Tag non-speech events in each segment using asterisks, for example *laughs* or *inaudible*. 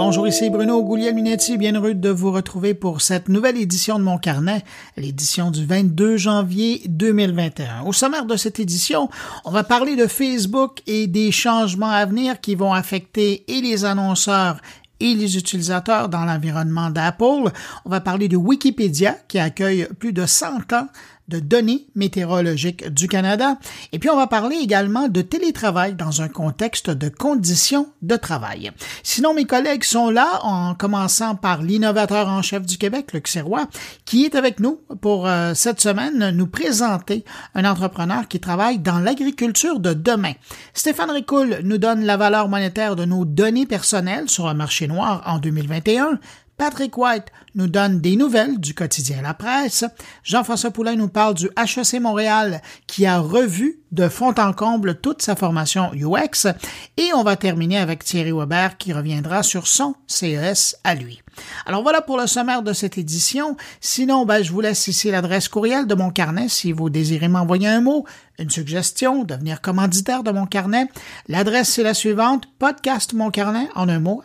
Bonjour, ici Bruno Gouliel-Minetti, bien heureux de vous retrouver pour cette nouvelle édition de mon carnet, l'édition du 22 janvier 2021. Au sommaire de cette édition, on va parler de Facebook et des changements à venir qui vont affecter et les annonceurs et les utilisateurs dans l'environnement d'Apple. On va parler de Wikipédia qui accueille plus de 100 ans de données météorologiques du Canada. Et puis, on va parler également de télétravail dans un contexte de conditions de travail. Sinon, mes collègues sont là, en commençant par l'innovateur en chef du Québec, Luc Serrois, qui est avec nous pour euh, cette semaine nous présenter un entrepreneur qui travaille dans l'agriculture de demain. Stéphane Ricoul nous donne la valeur monétaire de nos données personnelles sur un marché noir en 2021. Patrick White nous donne des nouvelles du quotidien La Presse. Jean-François Poulain nous parle du HEC Montréal qui a revu de fond en comble toute sa formation UX. Et on va terminer avec Thierry Weber qui reviendra sur son CES à lui. Alors voilà pour le sommaire de cette édition. Sinon, ben, je vous laisse ici l'adresse courriel de mon carnet si vous désirez m'envoyer un mot, une suggestion, devenir commanditaire de mon carnet. L'adresse c'est la suivante, podcastmoncarnet en un mot,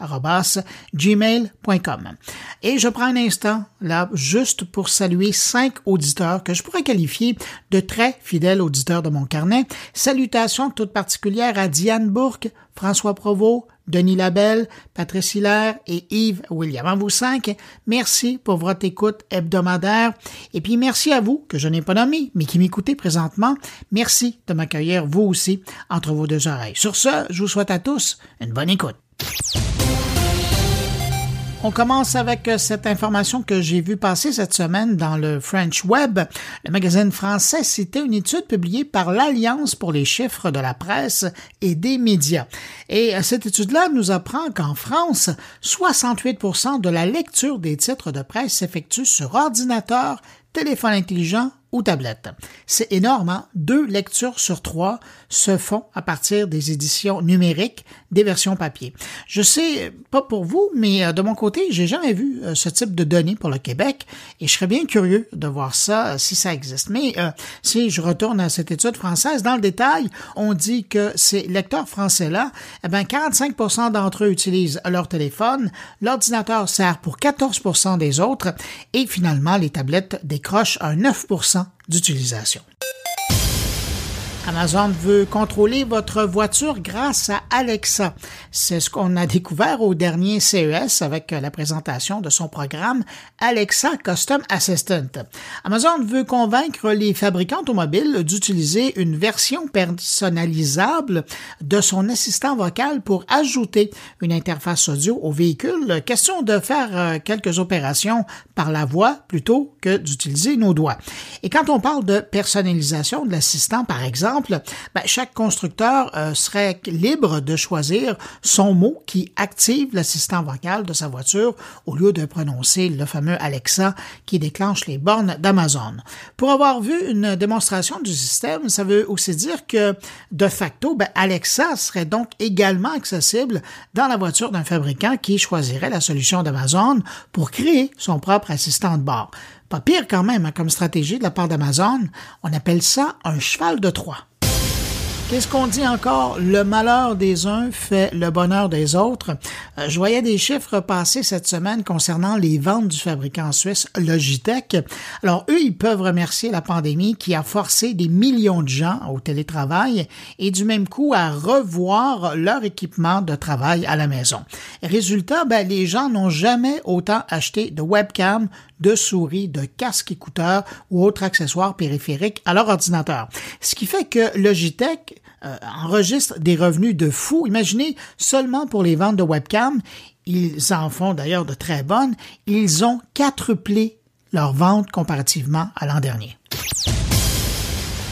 gmail.com. Et je prends un instant, là, juste pour saluer cinq auditeurs que je pourrais qualifier de très fidèles auditeurs de mon carnet. Salutations toutes particulières à Diane Bourque, François Provost, Denis Labelle, Patrice Hilaire et Yves William. À vous cinq, merci pour votre écoute hebdomadaire. Et puis merci à vous, que je n'ai pas nommé, mais qui m'écoutez présentement. Merci de m'accueillir, vous aussi, entre vos deux oreilles. Sur ce, je vous souhaite à tous une bonne écoute. On commence avec euh, cette information que j'ai vue passer cette semaine dans le French Web. Le magazine français citait une étude publiée par l'Alliance pour les chiffres de la presse et des médias. Et euh, cette étude-là nous apprend qu'en France, 68% de la lecture des titres de presse s'effectue sur ordinateur, téléphone intelligent ou tablette. C'est énorme, hein? Deux lectures sur trois se font à partir des éditions numériques des versions papier. Je sais pas pour vous, mais euh, de mon côté, j'ai jamais vu euh, ce type de données pour le Québec et je serais bien curieux de voir ça euh, si ça existe. Mais si je retourne à cette étude française, dans le détail, on dit que ces lecteurs français-là, eh ben 45% d'entre eux utilisent leur téléphone, l'ordinateur sert pour 14% des autres et finalement les tablettes décrochent un 9 d'utilisation. Amazon veut contrôler votre voiture grâce à Alexa. C'est ce qu'on a découvert au dernier CES avec la présentation de son programme Alexa Custom Assistant. Amazon veut convaincre les fabricants automobiles d'utiliser une version personnalisable de son assistant vocal pour ajouter une interface audio au véhicule. Question de faire euh, quelques opérations par la voix plutôt que d'utiliser nos doigts. Et quand on parle de personnalisation de l'assistant, par exemple, ben, chaque constructeur euh, serait libre de choisir son mot qui active l'assistant vocal de sa voiture au lieu de prononcer le fameux Alexa qui déclenche les bornes d'Amazon. Pour avoir vu une démonstration du système, ça veut aussi dire que de facto, ben, Alexa serait donc également accessible dans la voiture d'un fabricant qui choisirait la solution d'Amazon pour créer son propre assistant de bord. Pire quand même hein, comme stratégie de la part d'Amazon. On appelle ça un cheval de Troie. Qu'est-ce qu'on dit encore? Le malheur des uns fait le bonheur des autres. Euh, je voyais des chiffres passer cette semaine concernant les ventes du fabricant suisse Logitech. Alors, eux, ils peuvent remercier la pandémie qui a forcé des millions de gens au télétravail et du même coup à revoir leur équipement de travail à la maison. Résultat, ben, les gens n'ont jamais autant acheté de webcam, de souris, de casques écouteurs ou autres accessoires périphériques à leur ordinateur. Ce qui fait que Logitech euh, enregistrent des revenus de fou. Imaginez, seulement pour les ventes de webcam, ils en font d'ailleurs de très bonnes, ils ont quadruplé leurs ventes comparativement à l'an dernier.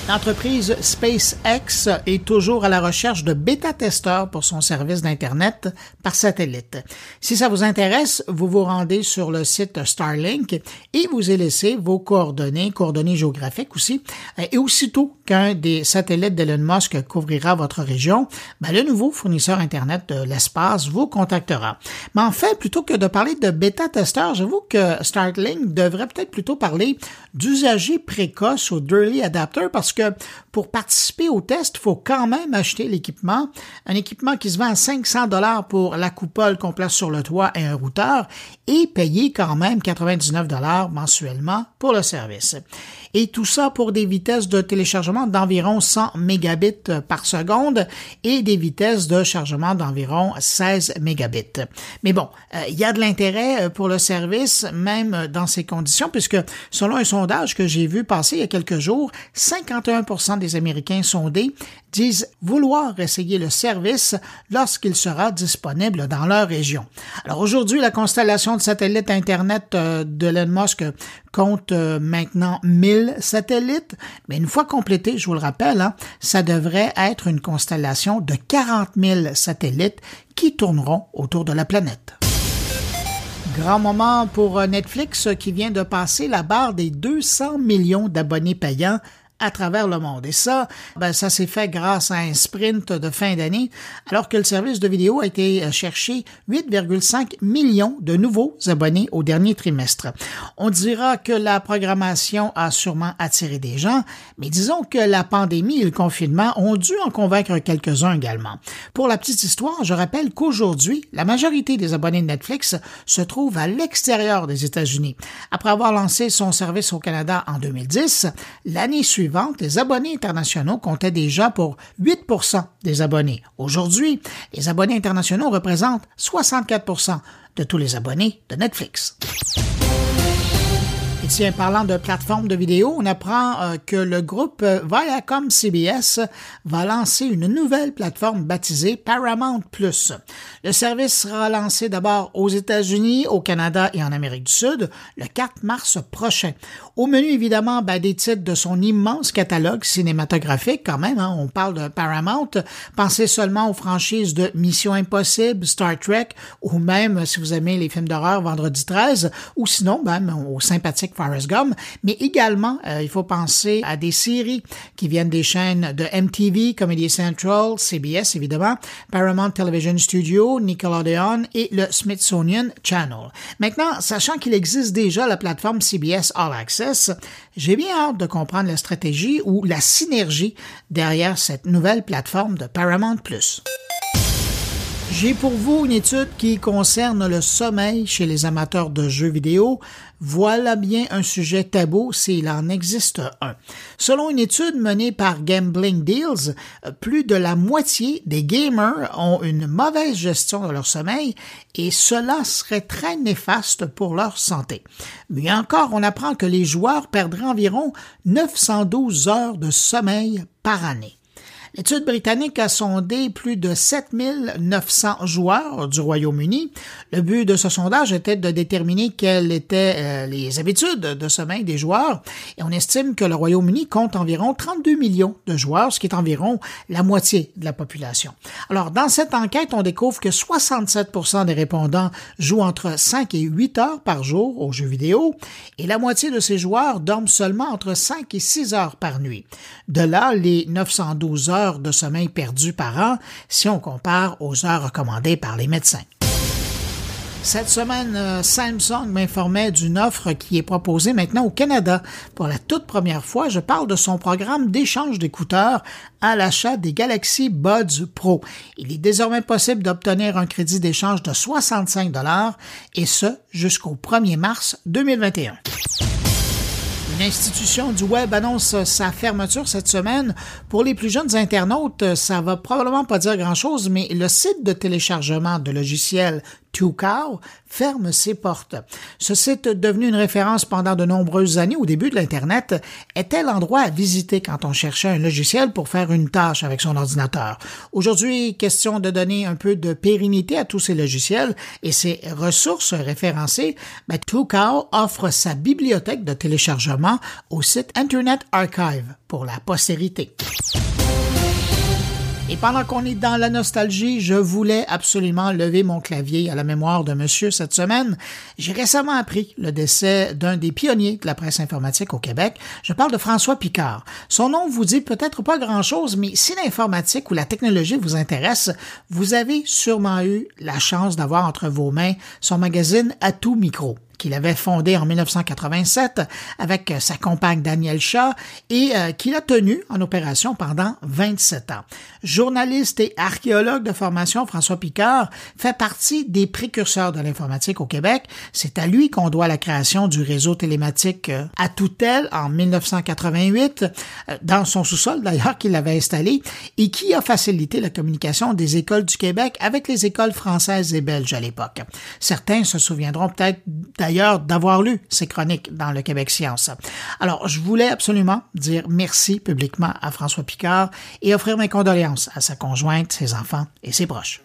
L'entreprise SpaceX est toujours à la recherche de bêta-testeurs pour son service d'Internet par satellite. Si ça vous intéresse, vous vous rendez sur le site Starlink et vous y laissez vos coordonnées, coordonnées géographiques aussi. Et aussitôt qu'un des satellites d'Elon Musk couvrira votre région, ben le nouveau fournisseur Internet de l'espace vous contactera. Mais en fait, plutôt que de parler de bêta-testeurs, j'avoue que Starlink devrait peut-être plutôt parler d'usagers précoces ou d'early adapters parce parce que pour participer au test, il faut quand même acheter l'équipement. Un équipement qui se vend à 500 dollars pour la coupole qu'on place sur le toit et un routeur et payer quand même 99 dollars mensuellement pour le service. Et tout ça pour des vitesses de téléchargement d'environ 100 mégabits par seconde et des vitesses de chargement d'environ 16 mégabits. Mais bon, euh, il y a de l'intérêt euh, pour le service, même dans ces conditions, puisque selon un sondage que j'ai vu passer il y a quelques jours, 51 des Américains sondés disent vouloir essayer le service lorsqu'il sera disponible dans leur région. Alors aujourd'hui, la constellation de satellites Internet euh, de Elon Musk compte euh, maintenant 1000 satellites, mais une fois complété, je vous le rappelle, hein, ça devrait être une constellation de 40 000 satellites qui tourneront autour de la planète. Grand moment pour euh, Netflix qui vient de passer la barre des 200 millions d'abonnés payants à travers le monde. Et ça, ben, ça s'est fait grâce à un sprint de fin d'année, alors que le service de vidéo a été cherché 8,5 millions de nouveaux abonnés au dernier trimestre. On dira que la programmation a sûrement attiré des gens, mais disons que la pandémie et le confinement ont dû en convaincre quelques-uns également. Pour la petite histoire, je rappelle qu'aujourd'hui, la majorité des abonnés de Netflix se trouvent à l'extérieur des États-Unis. Après avoir lancé son service au Canada en 2010, l'année suivante, les abonnés internationaux comptaient déjà pour 8% des abonnés. Aujourd'hui, les abonnés internationaux représentent 64% de tous les abonnés de Netflix. Tiens, parlant de plateforme de vidéo, on apprend euh, que le groupe euh, Viacom CBS va lancer une nouvelle plateforme baptisée Paramount Plus. Le service sera lancé d'abord aux États-Unis, au Canada et en Amérique du Sud le 4 mars prochain. Au menu, évidemment, ben, des titres de son immense catalogue cinématographique quand même. Hein, on parle de Paramount. Pensez seulement aux franchises de Mission Impossible, Star Trek ou même, si vous aimez les films d'horreur, Vendredi 13 ou sinon, ben, aux sympathiques Forrest Gump, mais également, euh, il faut penser à des séries qui viennent des chaînes de MTV, Comedy Central, CBS évidemment, Paramount Television Studio, Nickelodeon et le Smithsonian Channel. Maintenant, sachant qu'il existe déjà la plateforme CBS All Access, j'ai bien hâte de comprendre la stratégie ou la synergie derrière cette nouvelle plateforme de Paramount. J'ai pour vous une étude qui concerne le sommeil chez les amateurs de jeux vidéo. Voilà bien un sujet tabou s'il en existe un. Selon une étude menée par Gambling Deals, plus de la moitié des gamers ont une mauvaise gestion de leur sommeil et cela serait très néfaste pour leur santé. Mais encore, on apprend que les joueurs perdraient environ 912 heures de sommeil par année. L'étude britannique a sondé plus de 7900 joueurs du Royaume-Uni. Le but de ce sondage était de déterminer quelles étaient euh, les habitudes de sommeil des joueurs et on estime que le Royaume-Uni compte environ 32 millions de joueurs, ce qui est environ la moitié de la population. Alors, dans cette enquête, on découvre que 67% des répondants jouent entre 5 et 8 heures par jour aux jeux vidéo et la moitié de ces joueurs dorment seulement entre 5 et 6 heures par nuit. De là, les 912 heures de sommeil perdu par an si on compare aux heures recommandées par les médecins. Cette semaine, euh, Samsung m'informait d'une offre qui est proposée maintenant au Canada. Pour la toute première fois, je parle de son programme d'échange d'écouteurs à l'achat des Galaxy Buds Pro. Il est désormais possible d'obtenir un crédit d'échange de 65 dollars et ce jusqu'au 1er mars 2021. L'institution du web annonce sa fermeture cette semaine. Pour les plus jeunes internautes, ça va probablement pas dire grand-chose, mais le site de téléchargement de logiciels Tucow ferme ses portes. Ce site, devenu une référence pendant de nombreuses années au début de l'Internet, était l'endroit à visiter quand on cherchait un logiciel pour faire une tâche avec son ordinateur. Aujourd'hui, question de donner un peu de pérennité à tous ces logiciels et ces ressources référencées, ben, offre sa bibliothèque de téléchargement au site Internet Archive pour la postérité. Et pendant qu'on est dans la nostalgie, je voulais absolument lever mon clavier à la mémoire de monsieur cette semaine. J'ai récemment appris le décès d'un des pionniers de la presse informatique au Québec. Je parle de François Picard. Son nom vous dit peut-être pas grand-chose, mais si l'informatique ou la technologie vous intéresse, vous avez sûrement eu la chance d'avoir entre vos mains son magazine Atout Micro qu'il avait fondé en 1987 avec sa compagne Danielle Shaw et qu'il a tenu en opération pendant 27 ans. Journaliste et archéologue de formation, François Picard fait partie des précurseurs de l'informatique au Québec. C'est à lui qu'on doit la création du réseau télématique à Toutel en 1988, dans son sous-sol d'ailleurs qu'il avait installé, et qui a facilité la communication des écoles du Québec avec les écoles françaises et belges à l'époque. Certains se souviendront peut-être d'ailleurs d'avoir lu ces chroniques dans le Québec Science. Alors, je voulais absolument dire merci publiquement à François Picard et offrir mes condoléances à sa conjointe, ses enfants et ses proches.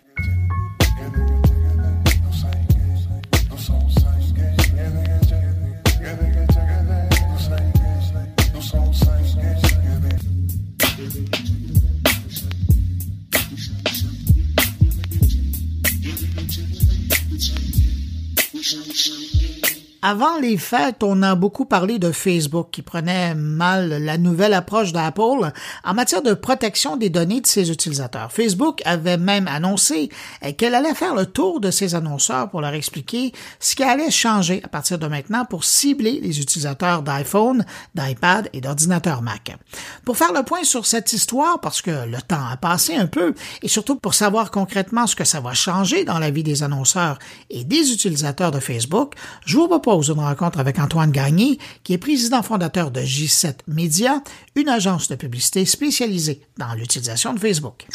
Thank you. Avant les fêtes, on a beaucoup parlé de Facebook qui prenait mal la nouvelle approche d'Apple en matière de protection des données de ses utilisateurs. Facebook avait même annoncé qu'elle allait faire le tour de ses annonceurs pour leur expliquer ce qui allait changer à partir de maintenant pour cibler les utilisateurs d'iPhone, d'iPad et d'ordinateurs Mac. Pour faire le point sur cette histoire, parce que le temps a passé un peu, et surtout pour savoir concrètement ce que ça va changer dans la vie des annonceurs et des utilisateurs de Facebook, je vous propose une rencontre avec Antoine Gagné, qui est président fondateur de J7 Media, une agence de publicité spécialisée dans l'utilisation de Facebook.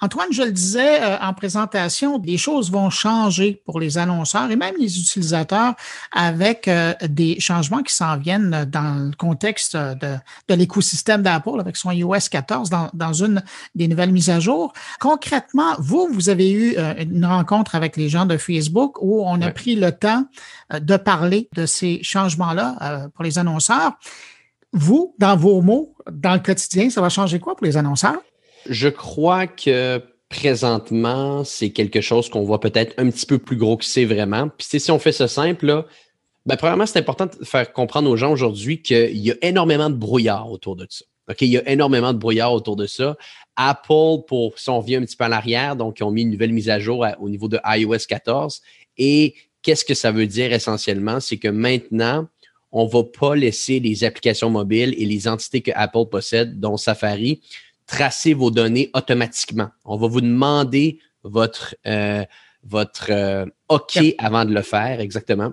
Antoine, je le disais euh, en présentation, les choses vont changer pour les annonceurs et même les utilisateurs avec euh, des changements qui s'en viennent dans le contexte de, l'écosystème d'Apple avec son iOS 14 dans, dans, une des nouvelles mises à jour. Concrètement, vous, vous avez eu euh, une rencontre avec les gens de Facebook où on a pris le temps de parler de ces changements-là pour les annonceurs. Vous, dans vos mots, dans le quotidien, ça va changer quoi pour les annonceurs? Je crois que présentement, c'est quelque chose qu'on voit peut-être un petit peu plus gros que c'est vraiment. Puis si on fait ça simple, là, ben, premièrement, c'est important de faire comprendre aux gens aujourd'hui qu'il y a énormément de brouillard autour de ça. OK, il y a énormément de brouillard autour de ça. Apple, pour si on revient un petit peu en arrière, donc ils ont mis une nouvelle mise à jour au niveau de iOS 14. Et qu'est-ce que ça veut dire essentiellement? C'est que maintenant, on ne va pas laisser les applications mobiles et les entités que Apple possède, dont Safari, tracer vos données automatiquement. On va vous demander votre, euh, votre euh, OK avant de le faire, exactement.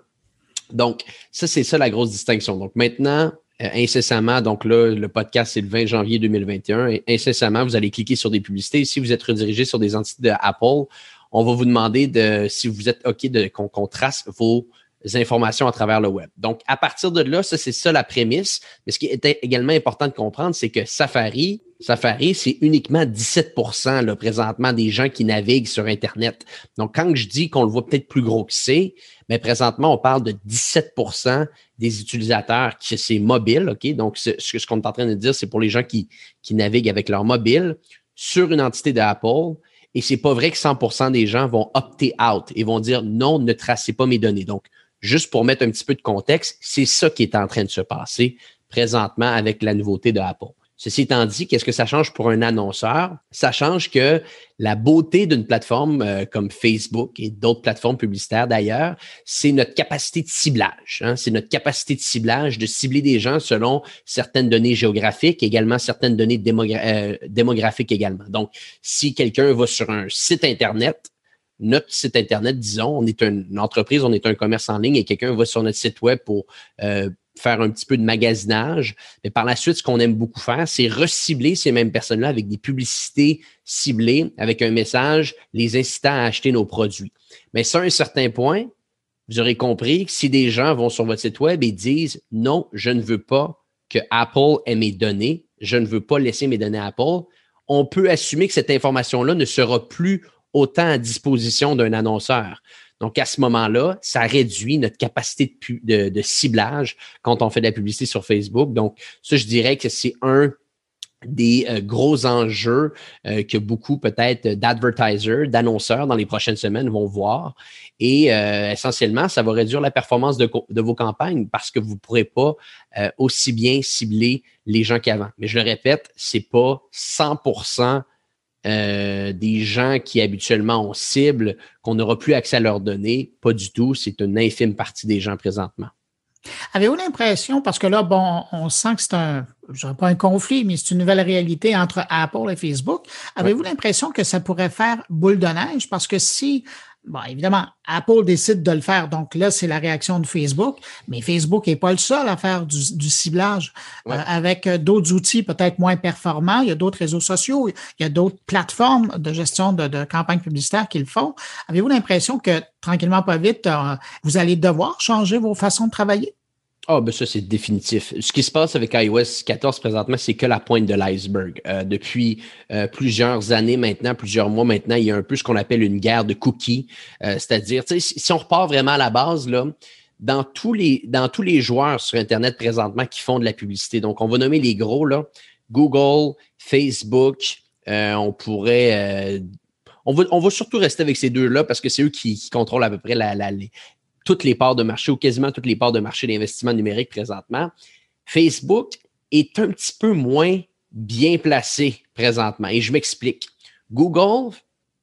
Donc, ça, c'est ça la grosse distinction. Donc, maintenant, euh, incessamment, donc là, le podcast, c'est le 20 janvier 2021, et incessamment, vous allez cliquer sur des publicités. Si vous êtes redirigé sur des entités d'Apple, on va vous demander de, si vous êtes OK, de, qu'on trace vos informations à travers le web. Donc, à partir de là, ça, c'est ça la prémisse. Mais ce qui est également important de comprendre, c'est que Safari, Safari, c'est uniquement 17% là, présentement des gens qui naviguent sur Internet. Donc, quand je dis qu'on le voit peut-être plus gros que c'est, mais présentement, on parle de 17% des utilisateurs qui c'est mobile. OK? Donc, ce, ce qu'on est en train de dire, c'est pour les gens qui, qui naviguent avec leur mobile sur une entité d'Apple. Et c'est pas vrai que 100% des gens vont opter out et vont dire non, ne tracez pas mes données. Donc, juste pour mettre un petit peu de contexte, c'est ça qui est en train de se passer présentement avec la nouveauté de Apple. Ceci étant dit, qu'est-ce que ça change pour un annonceur? Ça change que la beauté d'une plateforme euh, comme Facebook et d'autres plateformes publicitaires d'ailleurs, c'est notre capacité de ciblage. Hein? C'est notre capacité de ciblage, de cibler des gens selon certaines données géographiques, également certaines données euh, démographiques également. Donc, si quelqu'un va sur un site Internet, notre site Internet, disons, on est une entreprise, on est un commerce en ligne et quelqu'un va sur notre site web pour euh, faire un petit peu de magasinage. Mais par la suite, ce qu'on aime beaucoup faire, c'est recibler ces mêmes personnes-là avec des publicités ciblées, avec un message les incitant à acheter nos produits. Mais sur un certain point, vous aurez compris que si des gens vont sur votre site web et disent non, je ne veux pas que Apple ait mes données, je ne veux pas laisser mes données à Apple, on peut assumer que cette information-là ne sera plus autant à disposition d'un annonceur. Donc, à ce moment-là, ça réduit notre capacité de, ciblage quand on fait de la publicité sur Facebook. Donc, ça, je dirais que c'est un des euh, gros enjeux euh, que beaucoup peut-être d'advertisers, d'annonceurs dans les prochaines semaines vont voir. Et euh, essentiellement, ça va réduire la performance de, vos campagnes parce que vous ne pourrez pas aussi bien cibler les gens qu'avant. Mais je le répète, c'est pas 100 euh, des gens qui habituellement ont cible, qu'on n'aura plus accès à leurs données. Pas du tout. C'est une infime partie des gens présentement. Avez-vous l'impression, parce que là, bon, on sent que c'est un, je dirais pas un conflit, mais c'est une nouvelle réalité entre Apple et Facebook. Avez-vous l'impression que ça pourrait faire boule de neige? Parce que si Bon, évidemment, Apple décide de le faire, donc là, c'est la réaction de Facebook, mais Facebook n'est pas le seul à faire du, ciblage. Euh, avec euh, d'autres outils peut-être moins performants, il y a d'autres réseaux sociaux, il y a d'autres plateformes de gestion de, de campagnes publicitaires qui le font. Avez-vous l'impression que, tranquillement, pas vite, euh, vous allez devoir changer vos façons de travailler? Ah, ben ça, c'est définitif. Ce qui se passe avec iOS 14 présentement, c'est que la pointe de l'iceberg. Euh, depuis euh, plusieurs années maintenant, plusieurs mois maintenant, il y a un peu ce qu'on appelle une guerre de cookies. Euh, c'est-à-dire, si on repart vraiment à la base, là, dans tous, les, dans tous les joueurs sur Internet présentement qui font de la publicité, donc on va nommer les gros, là, Google, Facebook, on pourrait on va, on va, surtout rester avec ces deux-là parce que c'est eux qui, contrôlent à peu près la, la, toutes les parts de marché ou quasiment toutes les parts de marché d'investissement numérique présentement. Facebook est un petit peu moins bien placé présentement. Et je m'explique. Google,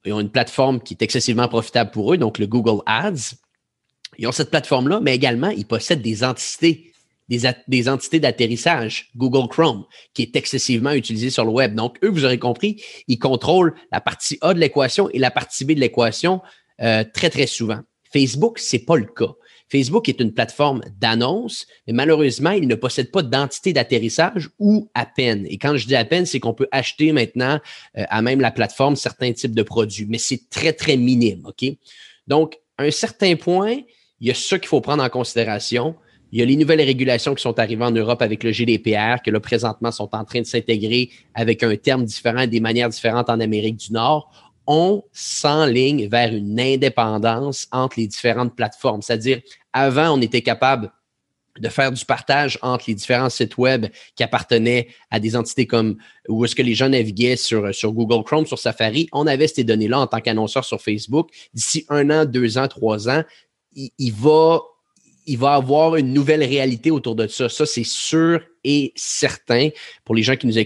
ils ont une plateforme qui est excessivement profitable pour eux, donc le Google Ads. Ils ont cette plateforme-là, mais également, ils possèdent des entités, des, entités d'atterrissage, Google Chrome, qui est excessivement utilisé sur le web. Donc, eux, vous aurez compris, ils contrôlent la partie A de l'équation et la partie B de l'équation euh, très, très souvent. Facebook, c'est pas le cas. Facebook est une plateforme d'annonce, mais malheureusement, il ne possède pas d'entité d'atterrissage ou à peine. Et quand je dis à peine, c'est qu'on peut acheter maintenant euh, à même la plateforme certains types de produits, mais c'est très, très minime. OK? Donc, à un certain point, il y a ça qu'il faut prendre en considération. Il y a les nouvelles régulations qui sont arrivées en Europe avec le GDPR, que là, présentement, sont en train de s'intégrer avec un terme différent et des manières différentes en Amérique du Nord on s'enligne vers une indépendance entre les différentes plateformes. C'est-à-dire, avant, on était capable de faire du partage entre les différents sites web qui appartenaient à des entités comme où est-ce que les gens naviguaient sur, Google Chrome, sur Safari. On avait ces données-là en tant qu'annonceur sur Facebook. D'ici un an, deux ans, trois ans, il, va il va avoir une nouvelle réalité autour de ça. Ça, c'est sûr et certain pour les gens qui nous,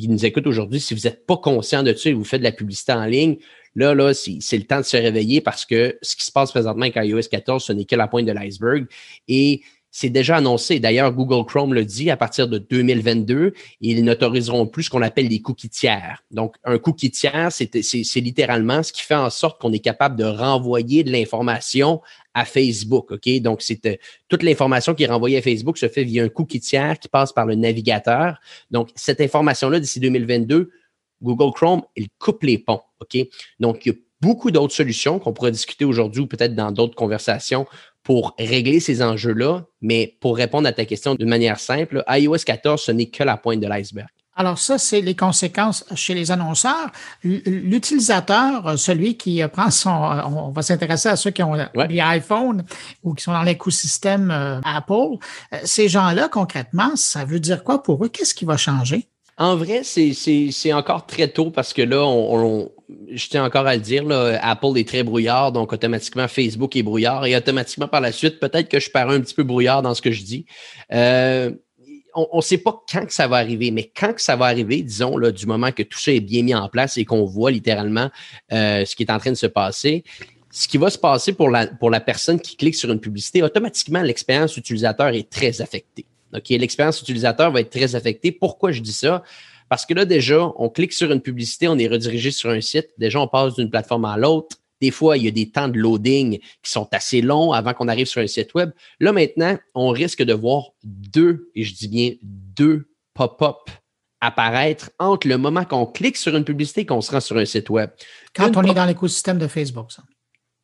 qui nous écoutent aujourd'hui, si vous n'êtes pas conscient de ça et vous faites de la publicité en ligne, là, là, c'est le temps de se réveiller parce que ce qui se passe présentement avec iOS 14, ce n'est que la pointe de l'iceberg. Et c'est déjà annoncé. D'ailleurs, Google Chrome le dit, à partir de 2022, ils n'autoriseront plus ce qu'on appelle les cookies tiers. Donc, un cookie tiers, c'est littéralement ce qui fait en sorte qu'on est capable de renvoyer de l'information à Facebook. OK? Donc, c'est euh, toute l'information qui est renvoyée à Facebook se fait via un cookie tiers qui passe par le navigateur. Donc, cette information-là, d'ici 2022, Google Chrome, il coupe les ponts. OK? Donc, il y a beaucoup d'autres solutions qu'on pourrait discuter aujourd'hui ou peut-être dans d'autres conversations pour régler ces enjeux-là. Mais pour répondre à ta question d'une manière simple, iOS 14, ce n'est que la pointe de l'iceberg. Alors ça, c'est les conséquences chez les annonceurs. L'utilisateur, celui qui prend son... On va s'intéresser à ceux qui ont des iPhones ou qui sont dans l'écosystème euh, Apple. Euh, ces gens-là, concrètement, ça veut dire quoi pour eux? Qu'est-ce qui va changer? En vrai, c'est encore très tôt parce que là, on, je tiens encore à le dire, là, Apple est très brouillard, donc automatiquement Facebook est brouillard et automatiquement par la suite, peut-être que je parais un petit peu brouillard dans ce que je dis. Euh, on ne sait pas quand ça va arriver, mais quand ça va arriver, disons, là, du moment que tout ça est bien mis en place et qu'on voit littéralement euh, ce qui est en train de se passer, ce qui va se passer pour la, pour la personne qui clique sur une publicité, automatiquement, l'expérience utilisateur est très affectée. L'expérience utilisateur va être très affectée. Pourquoi je dis ça? Parce que là, déjà, on clique sur une publicité, on est redirigé sur un site. Déjà, on passe d'une plateforme à l'autre. Des fois, il y a des temps de loading qui sont assez longs avant qu'on arrive sur un site web. Là, maintenant, on risque de voir deux, et je dis bien deux pop-up apparaître entre le moment qu'on clique sur une publicité et qu'on se rend sur un site web. Quand on est dans l'écosystème de Facebook, ça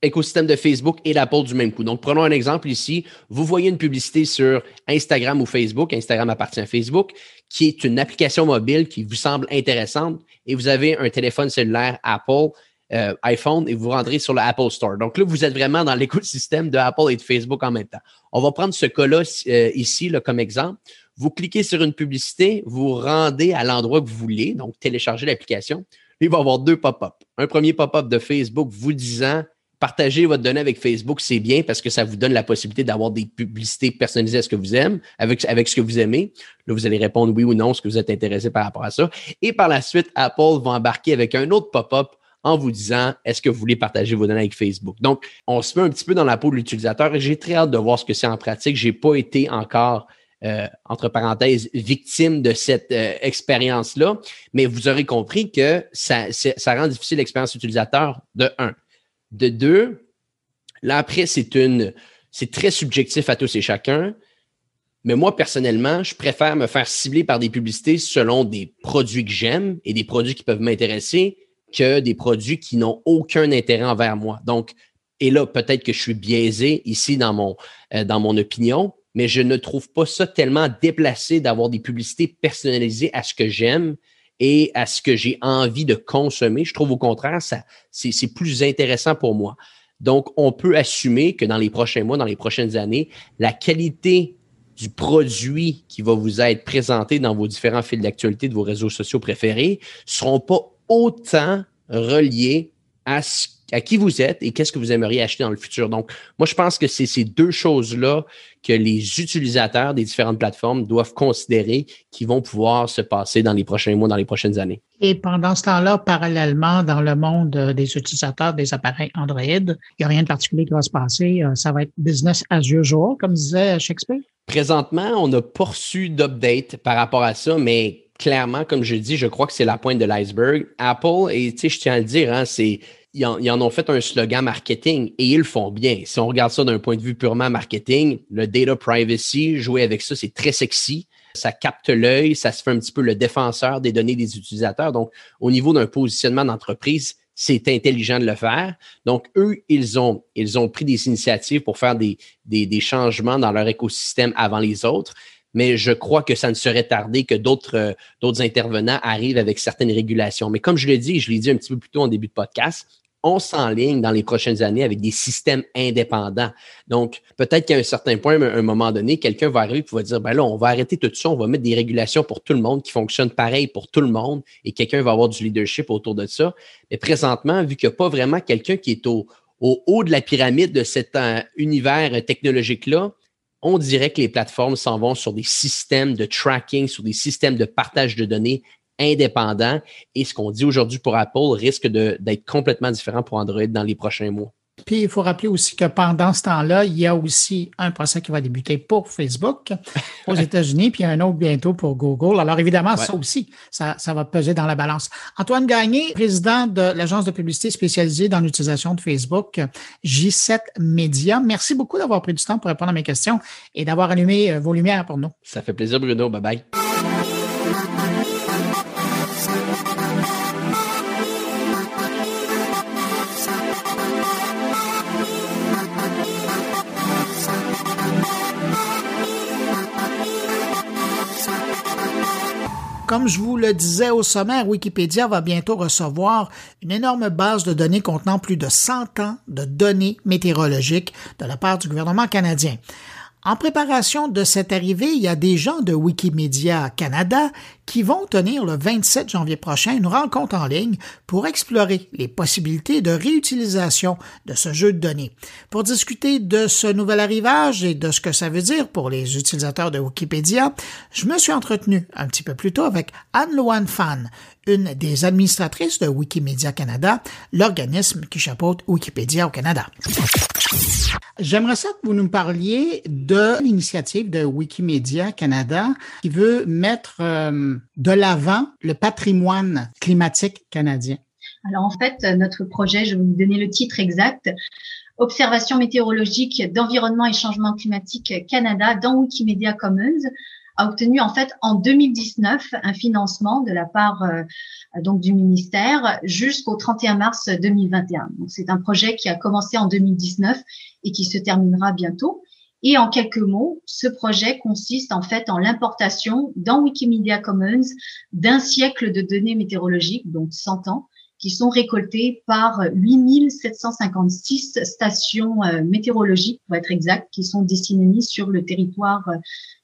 écosystème de Facebook et l'Apple du même coup. Donc, prenons un exemple ici. Vous voyez une publicité sur Instagram ou Facebook. Instagram appartient à Facebook, qui est une application mobile qui vous semble intéressante et vous avez un téléphone cellulaire Apple euh, iPhone et vous rentrez sur l'Apple Store. Donc là, vous êtes vraiment dans l'écosystème de Apple et de Facebook en même temps. On va prendre ce cas-là euh, ici comme exemple. Vous cliquez sur une publicité, vous rendez à l'endroit que vous voulez, donc téléchargez l'application. Il va y avoir deux pop-up. Un premier pop-up de Facebook vous disant Partager votre donnée avec Facebook, c'est bien parce que ça vous donne la possibilité d'avoir des publicités personnalisées à ce que vous aimez, avec, avec ce que vous aimez. Là, vous allez répondre oui ou non, ce que vous êtes intéressé par rapport à ça. Et par la suite, Apple va embarquer avec un autre pop-up en vous disant est-ce que vous voulez partager vos données avec Facebook? Donc, on se met un petit peu dans la peau de l'utilisateur et j'ai très hâte de voir ce que c'est en pratique. J'ai pas été encore euh, entre parenthèses, victime de cette euh, expérience-là. Mais vous aurez compris que ça, ça rend difficile l'expérience utilisateur de un. De deux, là après, c'est une, c'est très subjectif à tous et chacun. Mais moi, personnellement, je préfère me faire cibler par des publicités selon des produits que j'aime et des produits qui peuvent m'intéresser que des produits qui n'ont aucun intérêt envers moi. Donc, et là, peut-être que je suis biaisé ici dans mon, euh, dans mon opinion, mais je ne trouve pas ça tellement déplacé d'avoir des publicités personnalisées à ce que j'aime et à ce que j'ai envie de consommer. Je trouve au contraire, ça, c'est plus intéressant pour moi. Donc, on peut assumer que dans les prochains mois, dans les prochaines années, la qualité du produit qui va vous être présenté dans vos différents fils d'actualité de vos réseaux sociaux préférés ne seront pas autant reliés à ce à qui vous êtes et qu'est-ce que vous aimeriez acheter dans le futur. Donc, moi, je pense que c'est ces deux choses-là que les utilisateurs des différentes plateformes doivent considérer qui vont pouvoir se passer dans les prochains mois, dans les prochaines années. Et pendant ce temps-là, parallèlement, dans le monde des utilisateurs des appareils Android, il n'y a rien de particulier qui va se passer. Euh, ça va être business as usual, comme disait Shakespeare. Présentement, on n'a pas reçu d'update par rapport à ça, mais clairement, comme je dis, je crois que c'est la pointe de l'iceberg. Apple, et je tiens à le dire, hein, c'est ils en, ont fait un slogan marketing et ils le font bien. Si on regarde ça d'un point de vue purement marketing, le data privacy, jouer avec ça, c'est très sexy. Ça capte l'œil, ça se fait un petit peu le défenseur des données des utilisateurs. Donc, au niveau d'un positionnement d'entreprise, c'est intelligent de le faire. Donc, eux, ils ont, ils ont pris des initiatives pour faire des, des, des changements dans leur écosystème avant les autres mais je crois que ça ne serait tardé que d'autres euh, d'autres intervenants arrivent avec certaines régulations. Mais comme je l'ai dit, je l'ai dit un petit peu plus tôt en début de podcast, on s'enligne dans les prochaines années avec des systèmes indépendants. Donc, peut-être qu'à un certain point, à un moment donné, quelqu'un va arriver et va dire, ben là, on va arrêter tout ça, on va mettre des régulations pour tout le monde qui fonctionnent pareil pour tout le monde et quelqu'un va avoir du leadership autour de ça. Mais présentement, vu qu'il n'y a pas vraiment quelqu'un qui est au, au, haut de la pyramide de cet euh, univers technologique-là, on dirait que les plateformes s'en vont sur des systèmes de tracking, sur des systèmes de partage de données indépendant. Et ce qu'on dit aujourd'hui pour Apple risque d'être complètement différent pour Android dans les prochains mois. Puis il faut rappeler aussi que pendant ce temps-là, il y a aussi un procès qui va débuter pour Facebook *laughs* aux États-Unis, puis un autre bientôt pour Google. Alors évidemment, ça aussi, ça, ça, va peser dans la balance. Antoine Gagné, président de l'agence de publicité spécialisée dans l'utilisation de Facebook, J7 Media. Merci beaucoup d'avoir pris du temps pour répondre à mes questions et d'avoir allumé euh, vos lumières pour nous. Ça fait plaisir, Bruno. Bye bye. Comme je vous le disais au sommaire, Wikipédia va bientôt recevoir une énorme base de données contenant plus de 100 ans de données météorologiques de la part du gouvernement canadien. En préparation de cette arrivée, il y a des gens de Wikimedia Canada qui vont tenir le 27 janvier prochain une rencontre en ligne pour explorer les possibilités de réutilisation de ce jeu de données. Pour discuter de ce nouvel arrivage et de ce que ça veut dire pour les utilisateurs de Wikipédia, je me suis entretenu un petit peu plus tôt avec Anne-Loane Fan, une des administratrices de Wikimedia Canada, l'organisme qui chapeaute Wikipédia au Canada. J'aimerais ça que vous nous parliez de l'initiative de Wikimedia Canada qui veut mettre euh, de l'avant le patrimoine climatique canadien. Alors en fait, notre projet, je vais vous donner le titre exact, Observation météorologique d'environnement et changement climatique Canada dans Wikimedia Commons a obtenu en fait en 2019 un financement de la part euh, donc du ministère jusqu'au 31 mars 2021. Donc c'est un projet qui a commencé en 2019 et qui se terminera bientôt. Et en quelques mots, ce projet consiste en fait en l'importation dans Wikimedia Commons d'un siècle de données météorologiques, donc 100 ans, qui sont récoltées par 8756 stations euh, météorologiques, pour être exact, qui sont destinées sur le territoire euh,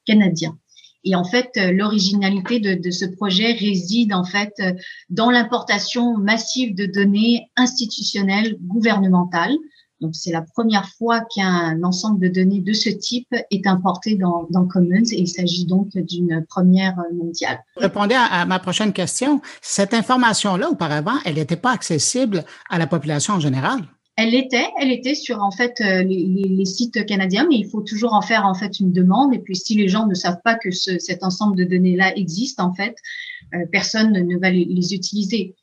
canadien. Et en fait, euh, l'originalité de, ce projet réside en fait dans l'importation massive de données institutionnelles gouvernementales Donc, c'est la première fois qu'un ensemble de données de ce type est importé dans, dans Commons et il s'agit donc d'une première mondiale. Répondez à, ma prochaine question. Cette information-là, auparavant, elle n'était pas accessible à la population en général? Elle était, elle était sur en fait euh, les, les, sites canadiens, mais il faut toujours en faire en fait une demande. Et puis si les gens ne savent pas que ce, cet ensemble de données là existe, en fait, euh, personne ne va les, les utiliser.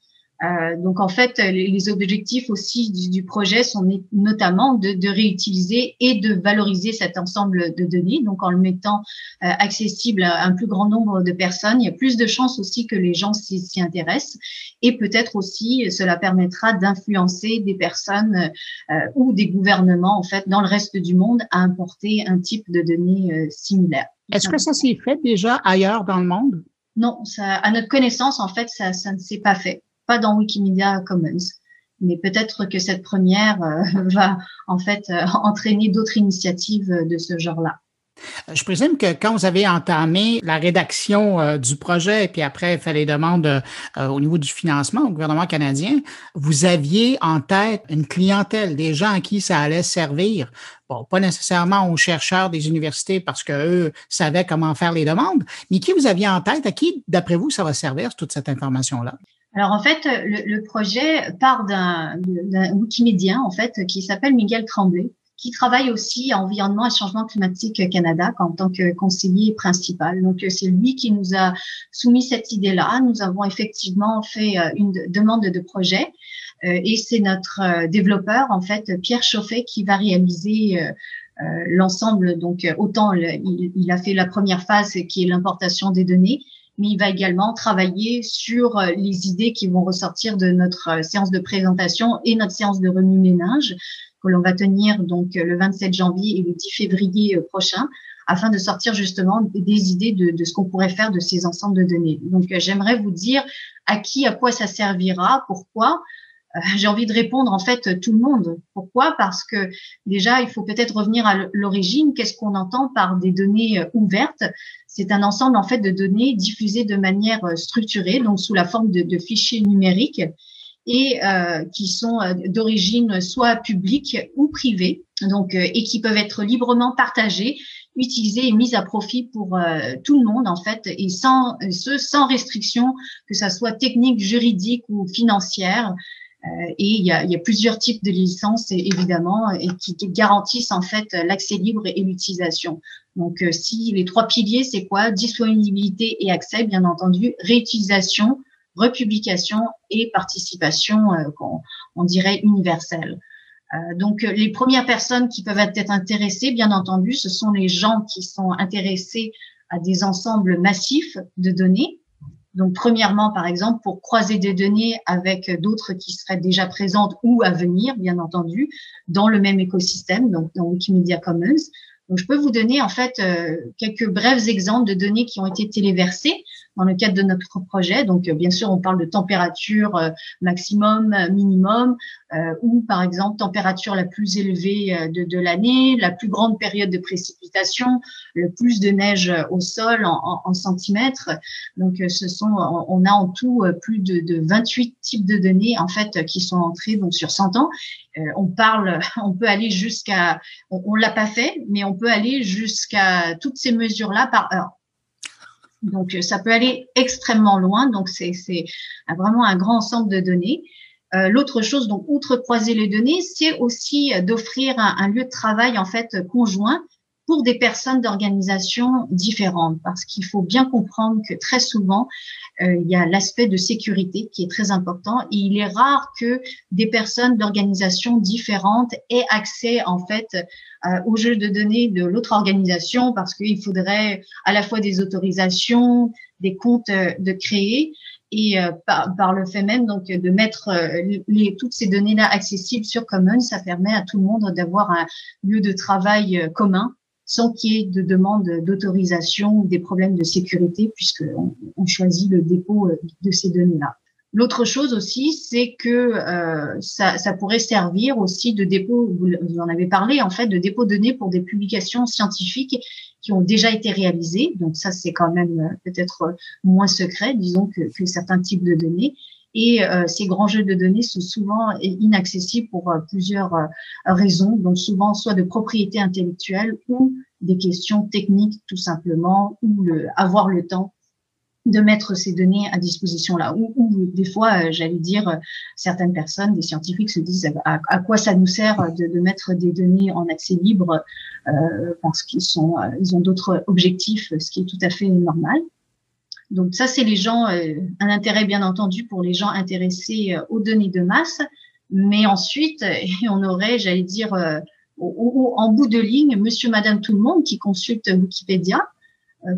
Euh, donc en fait, les, objectifs aussi du, projet sont notamment de, de, réutiliser et de valoriser cet ensemble de données. Donc en le mettant euh, accessible à un plus grand nombre de personnes, il y a plus de chances aussi que les gens s'y intéressent. Et peut-être aussi, cela permettra d'influencer des personnes euh, ou des gouvernements en fait dans le reste du monde à importer un type de données similaire. Est-ce que ça s'est fait déjà ailleurs dans le monde? Non, ça, à notre connaissance, en fait, ça, ça ne s'est pas fait dans Wikimedia Commons. Mais peut-être que cette première euh, *laughs* va en fait euh, entraîner d'autres initiatives de ce genre-là. Je présume que quand vous avez entamé la rédaction euh, du projet, et puis après fait les demandes au niveau du financement au gouvernement canadien, vous aviez en tête une clientèle, des gens à qui ça allait servir. Bon, pas nécessairement aux chercheurs des universités parce qu'eux savaient comment faire les demandes, mais qui vous aviez en tête, à qui, d'après vous, ça va servir, toute cette information-là? Alors en fait, le, projet part d'un Wikimédien en fait qui s'appelle Miguel Tremblay, qui travaille aussi à Environnement et Changement Climatique Canada en tant que conseiller principal. Donc c'est lui qui nous a soumis cette idée-là. Nous avons effectivement fait euh, une demande de projet euh, et c'est notre euh, développeur en fait Pierre Chauffet qui va réaliser l'ensemble. Donc autant il, a fait la première phase qui est l'importation des données mais il va également travailler sur euh, les idées qui vont ressortir de notre euh, séance de présentation et notre séance de remue-ménage que l'on va tenir donc le 27 janvier et le 10 février euh, prochain afin de sortir justement des idées de ce qu'on pourrait faire de ces ensembles de données. Donc j'aimerais vous dire à qui, à quoi ça servira, pourquoi. J'ai envie de répondre en fait tout le monde. Pourquoi? Parce que déjà, il faut peut-être revenir à l'origine. Qu'est-ce qu'on entend par des données ouvertes? C'est un ensemble en fait de données diffusées de manière euh, structurée, donc sous la forme de, fichiers numériques et euh, qui sont euh, d'origine soit publique ou privée, donc et qui peuvent être librement partagés, utilisés et mis à profit pour tout le monde en fait, et sans ce sans restriction que ça soit technique, juridique ou financière. et il y, a, il y a, plusieurs types de licences évidemment et qui garantissent en fait l'accès libre et l'utilisation. Donc, euh, si les trois piliers, c'est quoi? Disponibilité et accès, bien entendu, réutilisation, republication et participation, euh, on, dirait universelle. Euh, donc, les premières personnes qui peuvent être intéressées, bien entendu, ce sont les gens qui sont intéressés à des ensembles massifs de données. Donc, premièrement, par exemple, pour croiser des données avec d'autres qui seraient déjà présentes ou à venir, bien entendu, dans le même écosystème, donc dans Wikimedia Commons. Donc, je peux vous donner en fait euh, quelques brefs exemples de données qui ont été téléversées dans le cadre de notre projet. Donc, euh, bien sûr, on parle de température euh, maximum, minimum, ou par exemple température la plus élevée de, de l'année, la plus grande période de précipitation, le plus de neige au sol en, en, centimètres. Donc, ce sont, on a en tout plus de, de 28 types de données en fait qui sont entrées donc sur 100 ans. on parle, *laughs* on peut aller jusqu'à, on, on l'a pas fait, mais on peut aller jusqu'à toutes ces mesures-là par heure. Donc, ça peut aller extrêmement loin. Donc, c'est vraiment un grand ensemble de données. Euh, l'autre chose, donc, outre croiser les données, c'est aussi d'offrir un, un, lieu de travail en fait conjoint pour des personnes d'organisations différentes, parce qu'il faut bien comprendre que très souvent, euh, il y a l'aspect de sécurité qui est très important et il est rare que des personnes d'organisations différentes aient accès en fait euh, au jeu de données de l'autre organisation parce qu'il faudrait à la fois des autorisations, des comptes euh, de créer et par, par, le fait même donc de mettre les, toutes ces données-là accessibles sur Commons, ça permet à tout le monde d'avoir un lieu de travail commun sans qu'il y ait de demande d'autorisation ou des problèmes de sécurité puisqu'on on choisit le dépôt euh, de ces données-là. L'autre chose aussi, c'est que euh, ça, pourrait servir aussi de dépôt, vous, en avez parlé en fait, de dépôt de données pour des publications scientifiques qui ont déjà été réalisées. Donc ça, c'est quand même euh, peut-être moins secret, disons, que, certains types de données. Et euh, ces grands jeux de données sont souvent inaccessibles pour euh, plusieurs euh, raisons, donc souvent soit de propriété intellectuelle ou des questions techniques tout simplement, ou le, avoir le temps de mettre ces données à disposition là. Ou, ou des fois, j'allais dire, certaines personnes, des scientifiques se disent à, à quoi ça nous sert de, de, mettre des données en accès libre euh, parce qu'ils sont, ils ont d'autres objectifs, ce qui est tout à fait normal. Donc ça, c'est les gens, euh, un intérêt bien entendu pour les gens intéressés euh, aux données de masse. Mais ensuite, *laughs* on aurait, j'allais dire, euh, en bout de ligne, monsieur, madame, tout le monde qui consulte Wikipédia,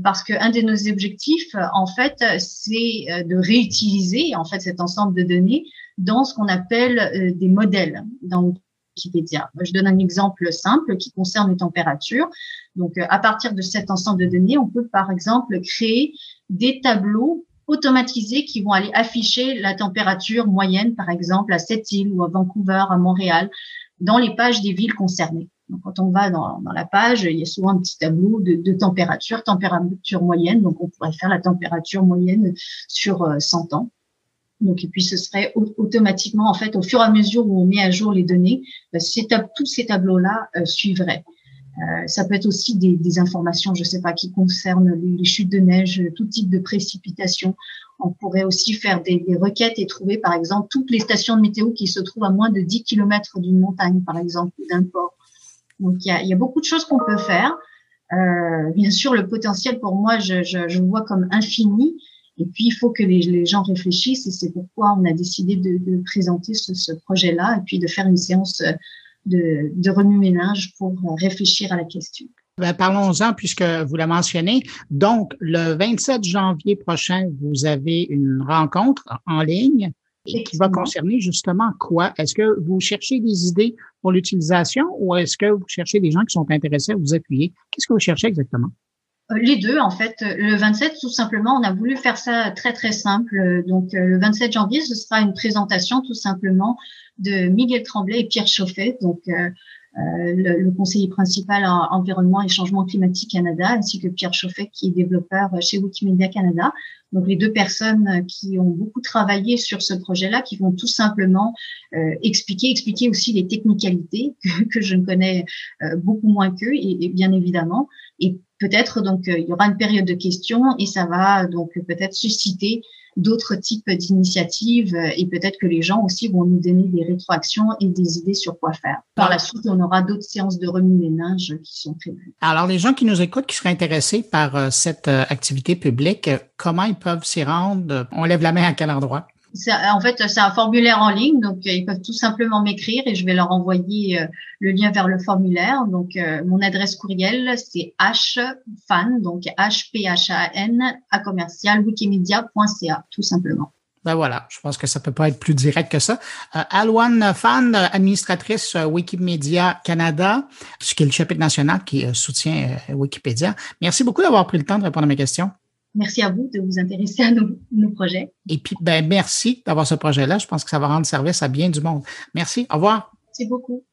parce qu'un de nos objectifs, en fait, c'est de réutiliser en fait cet ensemble de données dans ce qu'on appelle des modèles dans Wikipédia. Je donne un exemple simple qui concerne les températures. Donc, à partir de cet ensemble de données, on peut par exemple créer des tableaux automatisés qui vont aller afficher la température moyenne, par exemple, à Sept-Îles ou à Vancouver, à Montréal, dans les pages des villes concernées. Donc, quand on va dans, la page, il y a souvent un petit tableau de, température, température moyenne. Donc, on pourrait faire la température moyenne sur 100 euh, ans. Donc, et puis, ce serait automatiquement, en fait, au fur et à mesure où on met à jour les données, ces tous ces tableaux-là euh, suivraient. Euh, ça peut être aussi des, des, informations, je ne sais pas, qui concernent les, chutes de neige, tout type de précipitations. On pourrait aussi faire des, des, requêtes et trouver, par exemple, toutes les stations de météo qui se trouvent à moins de 10 km d'une montagne, par exemple, ou d'un port. Donc, il y a, y a beaucoup de choses qu'on peut faire. Euh, bien sûr, le potentiel, pour moi, je, je, je, vois comme infini. Et puis, il faut que les, les gens réfléchissent et c'est pourquoi on a décidé de, de présenter ce, ce projet-là et puis de faire une séance de, de remue-ménage pour réfléchir à la question. Ben, Parlons-en puisque vous l'avez mentionné. Donc, le 27 janvier prochain, vous avez une rencontre en ligne et qui va concerner justement quoi? Est-ce que vous cherchez des idées pour l'utilisation ou est-ce que vous cherchez des gens qui sont intéressés à vous appuyer? Qu'est-ce que vous cherchez exactement? Euh, les deux, en fait. Le 27, tout simplement, on a voulu faire ça très, très simple. Donc, euh, le 27 janvier, ce sera une présentation, tout simplement, de Miguel Tremblay et Pierre Chauffet, donc euh, euh, le, le, conseiller principal en environnement et changement climatique Canada, ainsi que Pierre Chauffet, qui est développeur chez Wikimedia Canada. Donc les deux personnes qui ont beaucoup travaillé sur ce projet-là, qui vont tout simplement euh, expliquer, expliquer aussi les technicalités que, que je ne connais euh, beaucoup moins qu'eux, et, et, bien évidemment. Et peut-être donc euh, il y aura une période de questions et ça va donc peut-être susciter d'autres types d'initiatives euh, et peut-être que les gens aussi vont nous donner des rétroactions et des idées sur quoi faire. Par la suite, on aura d'autres séances de remue-ménage qui sont prévues. Alors, les gens qui nous écoutent, qui seraient intéressés par euh, cette activité publique, comment ils peuvent s'y rendre? On lève la main à quel endroit? En fait, c'est un formulaire en ligne, donc euh, ils peuvent tout simplement m'écrire et je vais leur envoyer euh, le lien vers le formulaire. Donc, euh, mon adresse courriel, c'est hfan, donc h-p-h-a-n, à commercial, wikimedia.ca, tout simplement. Ben voilà, je pense que ça peut pas être plus direct que ça. Euh, Alwan Fan, administratrice Wikimedia Canada, ce qui est le chapitre national qui soutient Wikipédia. Merci beaucoup d'avoir pris le temps de répondre à mes questions. Merci à vous de vous intéresser à nos, nos projets. Et puis, ben, merci d'avoir ce projet-là. Je pense que ça va rendre service à bien du monde. Merci. Au revoir. Merci beaucoup.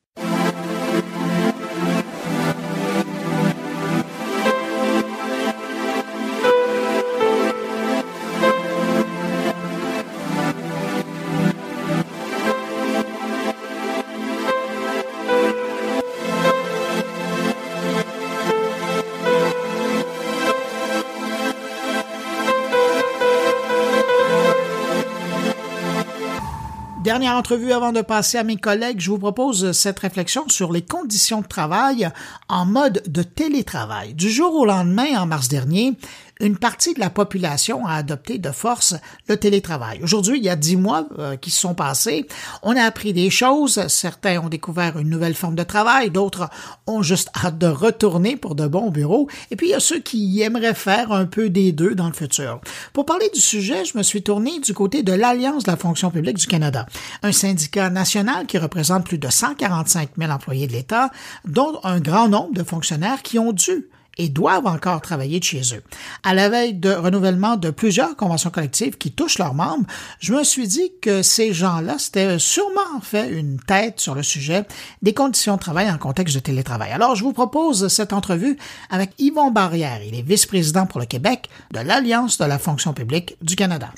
Dernière entrevue avant de passer à mes collègues, je vous propose cette réflexion sur les conditions de travail en mode de télétravail. Du jour au lendemain, en mars dernier, une partie de la population a adopté de force le télétravail. Aujourd'hui, il y a dix mois euh, qui se sont passés, on a appris des choses. Certains ont découvert une nouvelle forme de travail, d'autres ont juste hâte de retourner pour de bons bureaux. Et puis, il y a ceux qui aimeraient faire un peu des deux dans le futur. Pour parler du sujet, je me suis tourné du côté de l'Alliance de la fonction publique du Canada, un syndicat national qui représente plus de 145 000 employés de l'État, dont un grand nombre de fonctionnaires qui ont dû et doivent encore travailler de chez eux. À la veille de renouvellement de plusieurs conventions collectives qui touchent leurs membres, je me suis dit que ces gens-là s'étaient sûrement fait une tête sur le sujet des conditions de travail en contexte de télétravail. Alors, je vous propose cette entrevue avec Yvon Barrière. Il est vice-président pour le Québec de l'Alliance de la fonction publique du Canada.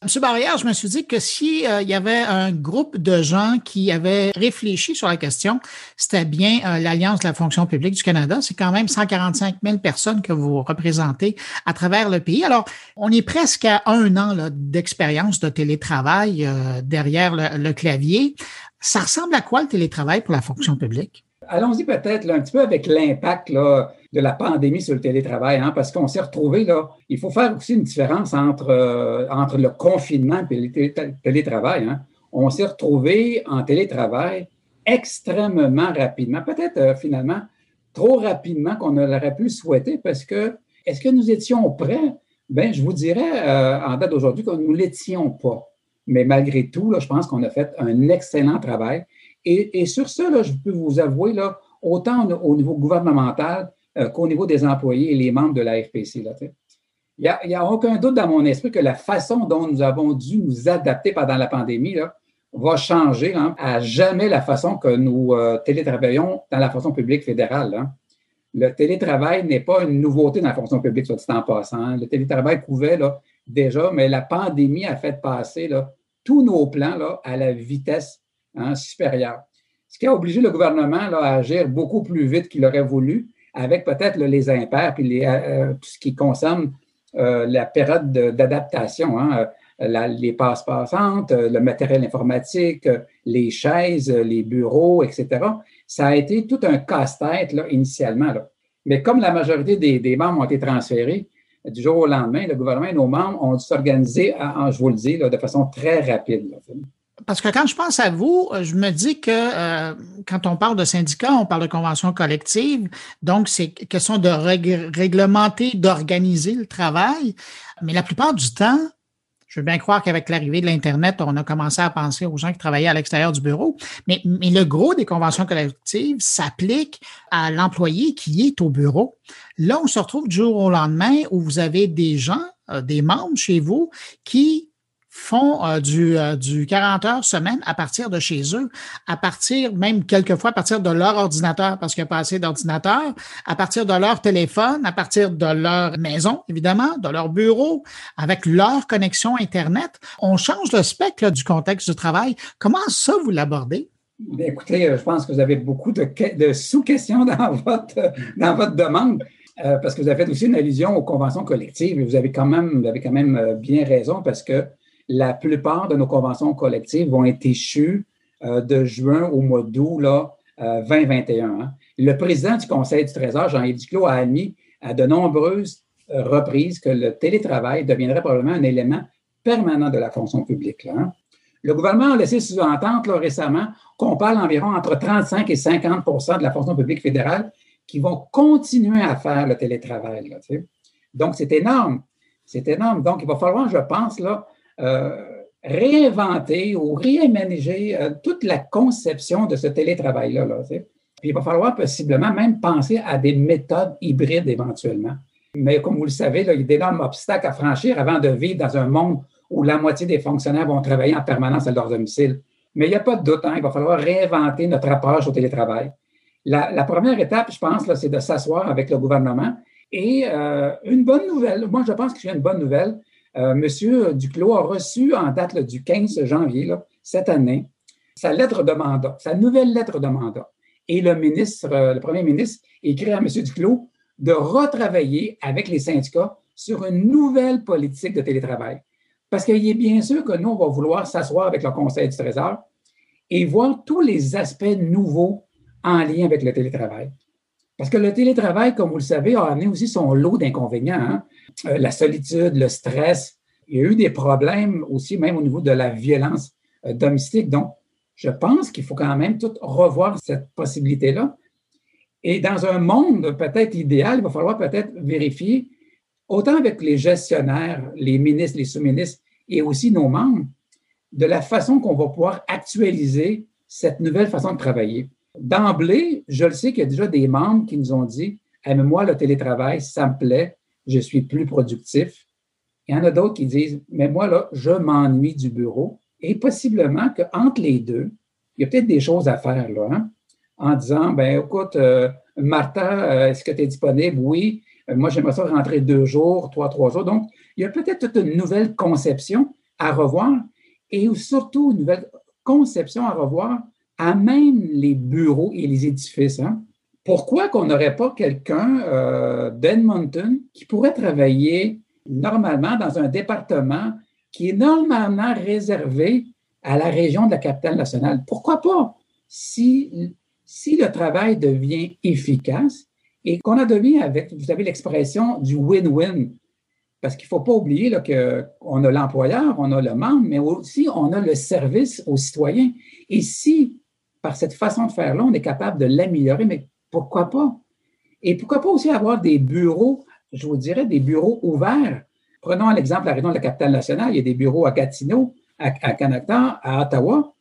Monsieur Barrière, je me suis dit que si euh, il y avait un groupe de gens qui avaient réfléchi sur la question, c'était bien euh, l'Alliance de la fonction publique du Canada. C'est quand même 145 000 personnes que vous représentez à travers le pays. Alors, on est presque à un an d'expérience de télétravail euh, derrière le, clavier. Ça ressemble à quoi le télétravail pour la fonction publique? Allons-y peut-être un petit peu avec l'impact de la pandémie sur le télétravail, hein, parce qu'on s'est retrouvé là. Il faut faire aussi une différence entre, euh, entre le confinement et le télétravail. Hein. On s'est retrouvé en télétravail extrêmement rapidement, peut-être euh, finalement trop rapidement qu'on aurait pu souhaiter, parce que est-ce que nous étions prêts? Ben, je vous dirais euh, en date d'aujourd'hui que nous ne l'étions pas. Mais malgré tout, là, je pense qu'on a fait un excellent travail. Et, sur ça, là, je peux vous avouer, là, autant au niveau gouvernemental euh, qu'au niveau des employés et les membres de la FPC. Il n'y a, aucun doute dans mon esprit que la façon dont nous avons dû nous adapter pendant la pandémie va changer hein, à jamais la façon que nous euh, télétravaillons dans la fonction publique fédérale. Hein. Le télétravail n'est pas une nouveauté dans la fonction publique, soit dit en passant. Hein. Le télétravail couvait là, déjà, mais la pandémie a fait passer tous nos plans là, à la vitesse supérieure. Ce qui a obligé le gouvernement à agir beaucoup plus vite qu'il aurait voulu avec peut-être les impairs, puis euh, euh, tout ce qui concerne la période d'adaptation, les passes passantes, le matériel informatique, les chaises, les bureaux, etc. Ça a été tout un casse-tête initialement. Mais comme la majorité des, membres ont été transférés, du jour au lendemain, le gouvernement et nos membres ont dû s'organiser, je vous le dis, de façon très rapide parce que quand je pense à vous, je me dis que euh, quand on parle de syndicats, on parle de convention collective, donc c'est question de réglementer, d'organiser le travail. Mais la plupart du temps, je veux bien croire qu'avec l'arrivée de l'Internet, on a commencé à penser aux gens qui travaillaient à l'extérieur du bureau. Mais, le gros des conventions collectives s'applique à l'employé qui est au bureau. Là, on se retrouve du jour au lendemain où vous avez des gens, euh, des membres chez vous qui font euh, du, euh, du 40 heures semaine à partir de chez eux, à partir même quelquefois à partir de leur ordinateur, parce qu'il n'y a pas assez d'ordinateurs, à partir de leur téléphone, à partir de leur maison, évidemment, de leur bureau, avec leur connexion Internet. On change le spectre du contexte du travail. Comment ça, vous l'abordez? Écoutez, euh, je pense que vous avez beaucoup de, de sous-questions *laughs* dans votre, dans votre demande. parce que vous avez fait aussi une allusion aux conventions collectives et vous avez quand même, vous avez quand même bien raison parce que la plupart de nos conventions collectives vont être échues euh, de juin au mois d'août là, 2021. Euh, hein. Le président du Conseil du Trésor, Jean-Yves Duclos, a admis à de nombreuses euh, reprises que le télétravail deviendrait probablement un élément permanent de la fonction publique. Hein. Le gouvernement a laissé sous-entendre récemment qu'on parle environ entre 35 et 50% de la fonction publique fédérale qui vont continuer à faire le télétravail. Donc, c'est énorme. C'est énorme. Donc, il va falloir, je pense, là, réinventer ou réaménager euh, toute la conception de ce télétravail-là. Puis il va falloir possiblement même penser à des méthodes hybrides éventuellement. Mais comme vous le savez, il y a d'énormes obstacles à franchir avant de vivre dans un monde où la moitié des fonctionnaires vont travailler en permanence à leur domicile. Mais il n'y a pas de doute, hein, il va falloir réinventer notre approche au télétravail. La, première étape, je pense, c'est de s'asseoir avec le gouvernement. Et euh, une bonne nouvelle, moi je pense que j'ai une bonne nouvelle, euh, Monsieur Duclos a reçu en date du 15 janvier cette année sa lettre de mandat, sa nouvelle lettre de mandat. Et le ministre, euh, le premier ministre, écrit à M. Duclos de retravailler avec les syndicats sur une nouvelle politique de télétravail. Parce qu'il est bien sûr que nous, on va vouloir s'asseoir avec le Conseil du Trésor et voir tous les aspects nouveaux en lien avec le télétravail. Parce que le télétravail, comme vous le savez, a amené aussi son lot d'inconvénients. Hein. Euh, la solitude, le stress. Il y a eu des problèmes aussi, même au niveau de la violence euh, domestique. Donc, je pense qu'il faut quand même tout revoir cette possibilité-là. Et dans un monde peut-être idéal, il va falloir peut-être vérifier, autant avec les gestionnaires, les ministres, les sous-ministres et aussi nos membres, de la façon qu'on va pouvoir actualiser cette nouvelle façon de travailler. D'emblée, je le sais qu'il y a déjà des membres qui nous ont dit moi, le télétravail, ça me plaît, je suis plus productif. Il y en a d'autres qui disent, mais moi, là, je m'ennuie du bureau. Et possiblement qu'entre les deux, il y a peut-être des choses à faire, là, hein, en disant, ben écoute, euh, Martha, euh, est-ce que tu es disponible? Oui. Euh, moi, j'aimerais ça rentrer deux jours, trois, trois jours. Donc, il y a peut-être toute une nouvelle conception à revoir et surtout une nouvelle conception à revoir à même les bureaux et les édifices. Hein. Pourquoi qu'on n'aurait pas quelqu'un euh, d'Edmonton qui pourrait travailler normalement dans un département qui est normalement réservé à la région de la capitale nationale? Pourquoi pas? Si, si le travail devient efficace et qu'on a devient avec, vous savez, l'expression du win-win. Parce qu'il ne faut pas oublier qu'on a l'employeur, on a le membre, mais aussi on a le service aux citoyens. Et si, par cette façon de faire-là, on est capable de l'améliorer, mais pourquoi pas? Et pourquoi pas aussi avoir des bureaux, je vous dirais, des bureaux ouverts. Prenons l'exemple région de la capitale nationale. Il y a des bureaux à Gatineau, à, Canada, à Ottawa.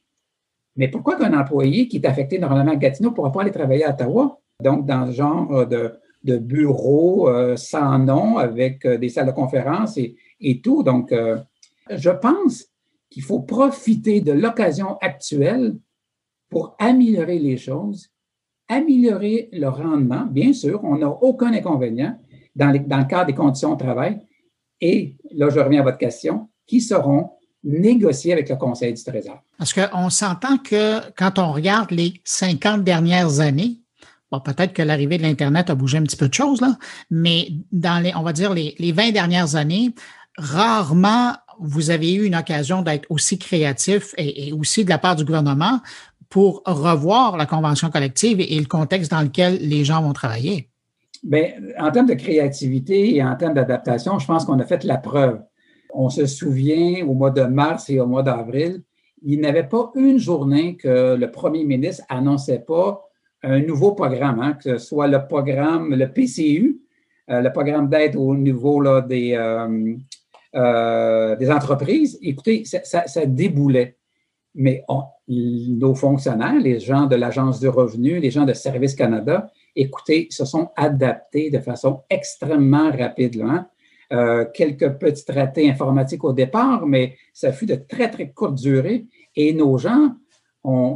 Mais pourquoi qu'un employé qui est affecté normalement à Gatineau ne pourra pas aller travailler à Ottawa? Donc, dans ce genre de, de bureaux euh, sans nom avec euh, des salles de conférence et, tout. Donc, euh, je pense qu'il faut profiter de l'occasion actuelle pour améliorer les choses, améliorer le rendement. Bien sûr, on n'a aucun inconvénient dans, le cadre des conditions de travail. Et là, je reviens à votre question, qui seront négociés avec le Conseil du Trésor? Parce qu'on s'entend que quand on regarde les 50 dernières années, Bon, peut-être que l'arrivée de l'Internet a bougé un petit peu de choses, là, mais dans les, on va dire, les 20 dernières années, rarement vous avez eu une occasion d'être aussi créatif et, aussi de la part du gouvernement pour revoir la convention collective et, le contexte dans lequel les gens vont travailler? Bien, en termes de créativité et en termes d'adaptation, je pense qu'on a fait la preuve. On se souvient au mois de mars et au mois d'avril, il n'y avait pas une journée que le premier ministre annonçait pas un nouveau programme, hein, que ce soit le programme, le PCU, euh, le programme d'aide au niveau là, des, euh, euh, des entreprises. Écoutez, ça, ça, déboulait. Mais nos fonctionnaires, les gens de l'Agence du revenu, les gens de Service Canada, écoutez, se sont adaptés de façon extrêmement rapide. Hein. quelques petits ratés informatiques au départ, mais ça fut de très, très courte durée. Et nos gens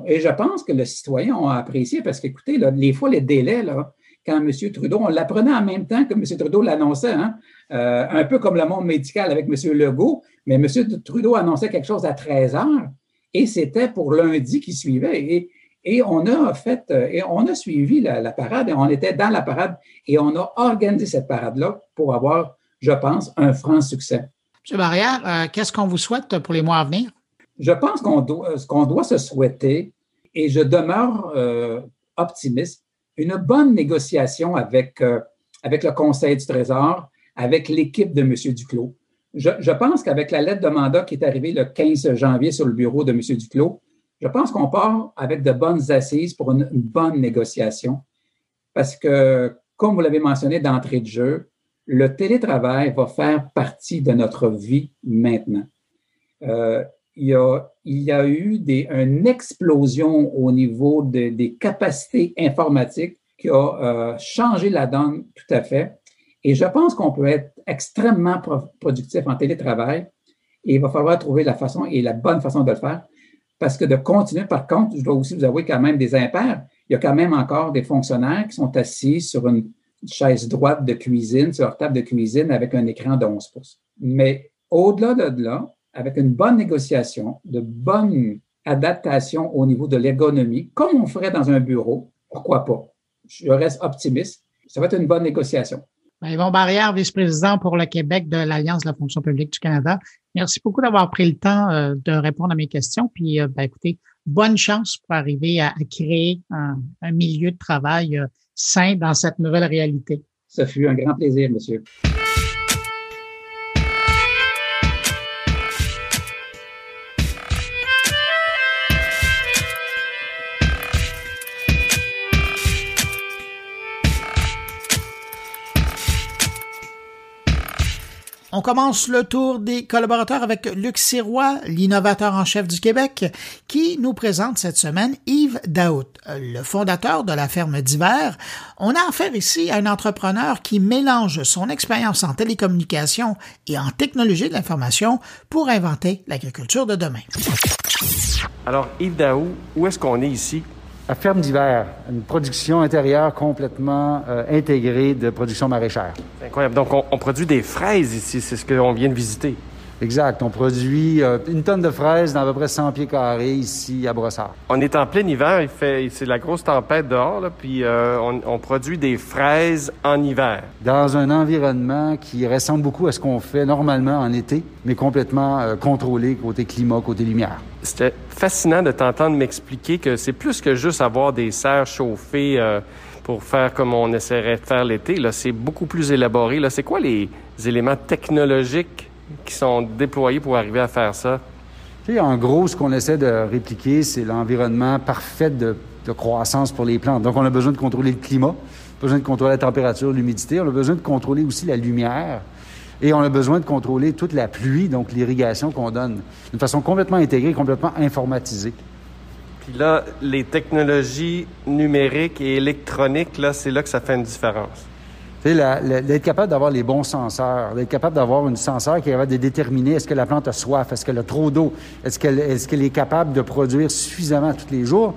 et je pense que le citoyen a apprécié parce qu'écoutez, les fois, les délais, là, quand M. Trudeau, on l'apprenait en même temps que M. Trudeau l'annonçait, hein, euh, un peu comme le monde médical avec M. Legault, mais M. Trudeau annonçait quelque chose à 13 heures et c'était pour lundi qui suivait. Et, et on a fait, euh, et on a suivi la, parade et on était dans la parade et on a organisé cette parade-là pour avoir, je pense, un franc succès. M. Barrière, euh, qu'est-ce qu'on vous souhaite pour les mois à venir? je pense qu'on doit, ce qu'on doit se souhaiter, et je demeure euh, optimiste, une bonne négociation avec, euh, avec le Conseil du Trésor, avec l'équipe de M. Duclos. Je, pense qu'avec la lettre de mandat qui est arrivée le 15 janvier sur le bureau de M. Duclos, je pense qu'on part avec de bonnes assises pour une, bonne négociation. Parce que, comme vous l'avez mentionné d'entrée de jeu, le télétravail va faire partie de notre vie maintenant. Euh, il y a, il y a eu des, une explosion au niveau des capacités informatiques qui a euh, changé la donne tout à fait. Et je pense qu'on peut être extrêmement productif en télétravail et il va falloir trouver la façon et la bonne façon de le faire. Parce que de continuer, par contre, je dois aussi vous avouer quand même des impairs. Il y a quand même encore des fonctionnaires qui sont assis sur une chaise droite de cuisine, sur leur table de cuisine avec un écran de 11 pouces. Mais au-delà de là, avec une bonne négociation, de bonne adaptation au niveau de l'ergonomie, comme on ferait dans un bureau, pourquoi pas? Je reste optimiste. Ça va être une bonne négociation. Ben, Yvon Barrière, vice-président pour le Québec de l'Alliance de la fonction publique du Canada. Merci beaucoup d'avoir pris le temps euh, de répondre à mes questions. Puis, euh, ben, écoutez, bonne chance pour arriver à, créer un, milieu de travail euh, sain dans cette nouvelle réalité. Ça fut un grand plaisir, monsieur. On commence le tour des collaborateurs avec Luc Sirois, l'innovateur en chef du Québec, qui nous présente cette semaine Yves Daout, le fondateur de la ferme d'hiver. On a affaire ici à un entrepreneur qui mélange son expérience en télécommunication et en technologie de l'information pour inventer l'agriculture de demain. Alors, Yves Daou, où est-ce qu'on est ici? À Ferme d'hiver, une production intérieure complètement euh, intégrée de production maraîchère. incroyable. Donc, on, on produit des fraises ici, c'est ce qu'on vient de visiter. Exact. On produit euh, une tonne de fraises dans à peu près 100 pieds carrés ici à Brossard. On est en plein hiver, il fait, c'est la grosse tempête dehors, là, puis euh, on, on, produit des fraises en hiver. Dans un environnement qui ressemble beaucoup à ce qu'on fait normalement en été, mais complètement euh, contrôlé côté climat, côté lumière. C'était fascinant de t'entendre m'expliquer que c'est plus que juste avoir des serres chauffées pour faire comme on essaierait de faire l'été. Là, c'est beaucoup plus élaboré. Là, c'est quoi les éléments technologiques qui sont déployés pour arriver à faire ça? Tu sais, en gros, ce qu'on essaie de répliquer, c'est l'environnement parfait de, de, croissance pour les plantes. Donc, on a besoin de contrôler le climat, besoin de contrôler la température, l'humidité, on a besoin de contrôler aussi la lumière. Et on a besoin de contrôler toute la pluie, donc l'irrigation qu'on donne, d'une façon complètement intégrée, complètement informatisée. Puis là, les technologies numériques et électroniques, là, c'est là que ça fait une différence d'être capable d'avoir les bons senseurs, d'être capable d'avoir une senseur qui est capable de déterminer est-ce que la plante a soif, est-ce qu'elle a trop d'eau, est-ce qu'elle est, capable de produire suffisamment tous les jours,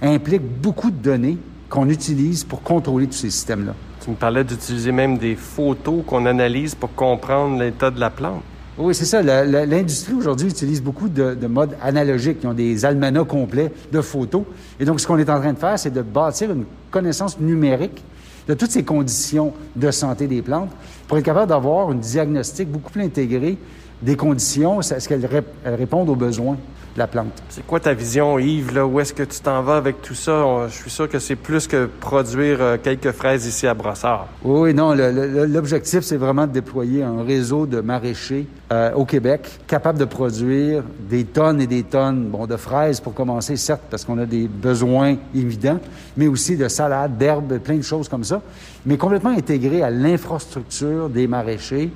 implique beaucoup de données qu'on utilise pour contrôler tous ces systèmes-là. Tu me parlais d'utiliser même des photos qu'on analyse pour comprendre l'état de la plante. Oui, c'est ça. L'industrie aujourd'hui utilise beaucoup de, de modes analogiques. Ils ont des almanachs complets de photos. Et donc, ce qu'on est en train de faire, c'est de bâtir une connaissance numérique de toutes ces conditions de santé des plantes pour être capable d'avoir un diagnostic beaucoup plus intégré des conditions, est-ce qu'elles répondent aux besoins de la plante? C'est quoi ta vision, Yves? Là? Où est-ce que tu t'en vas avec tout ça? Je suis sûr que c'est plus que produire euh, quelques fraises ici à Brossard. Oui, non. L'objectif, c'est vraiment de déployer un réseau de maraîchers euh, au Québec capable de produire des tonnes et des tonnes bon, de fraises pour commencer, certes, parce qu'on a des besoins évidents, mais aussi de salades, d'herbes, plein de choses comme ça, mais complètement intégré à l'infrastructure des maraîchers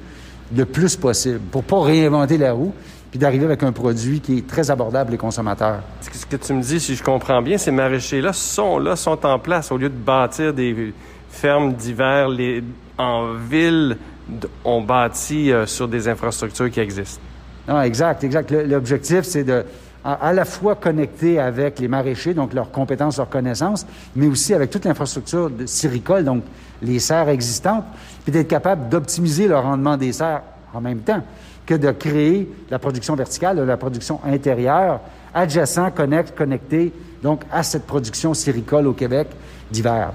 le plus possible pour pas réinventer la roue puis d'arriver avec un produit qui est très abordable les consommateurs. Ce que tu me dis, si je comprends bien, ces maraîchers-là sont là, sont en place au lieu de bâtir des fermes d'hiver en ville. On bâtit euh, sur des infrastructures qui existent. Non, exact, exact. L'objectif, c'est de à, la fois connecter avec les maraîchers, donc leurs compétences, leurs connaissances, mais aussi avec toute l'infrastructure de siricole, donc les serres existantes, puis d'être capable d'optimiser le rendement des serres en même temps que de créer la production verticale, la production intérieure, adjacent, connecte, connecté, donc à cette production siricole au Québec d'hiver.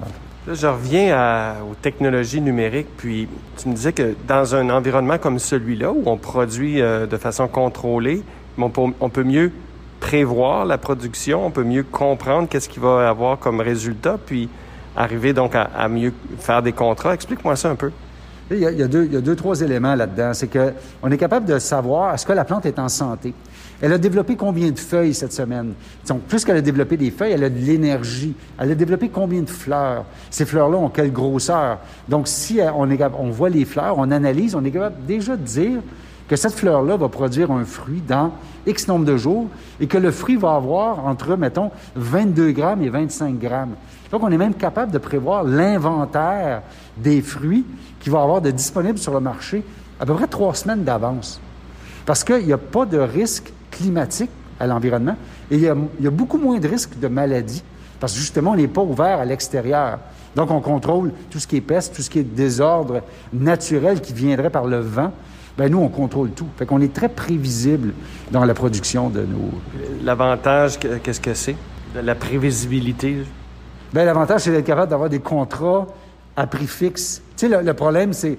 Là, je reviens aux technologies numériques, puis tu me disais que dans un environnement comme celui-là, où on produit euh, de façon contrôlée, on peut mieux prévoir la production, on peut mieux comprendre qu'est-ce qu'il va avoir comme résultat, puis arriver donc à, mieux faire des contrats. Explique-moi ça un peu. Il y, a, deux, il y a deux, trois éléments là-dedans. C'est qu'on est capable de savoir est-ce que la plante est en santé? Elle a développé combien de feuilles cette semaine? Donc, plus qu'elle a développé des feuilles, elle a de l'énergie. Elle a développé combien de fleurs? Ces fleurs-là ont quelle grosseur? Donc, si on, est, on voit les fleurs, on analyse, on est capable déjà de dire que cette fleur-là va produire un fruit dans X nombre de jours et que le fruit va avoir entre, mettons, 22 grammes et 25 grammes. Donc, on est même capable de prévoir l'inventaire des fruits qui va avoir de disponibles sur le marché à peu près trois semaines d'avance. Parce qu'il n'y a pas de risque climatique à l'environnement et il y, a, beaucoup moins de risques de maladies parce que justement, on n'est pas ouvert à l'extérieur. Donc, on contrôle tout ce qui est peste, tout ce qui est désordre naturel qui viendrait par le vent ben nous, on contrôle tout. Fait qu'on est très prévisible dans la production de nos... L'avantage, qu'est-ce que c'est? La prévisibilité? Ben l'avantage, c'est d'être capable d'avoir des contrats à prix fixe. Tu sais, le, le problème, c'est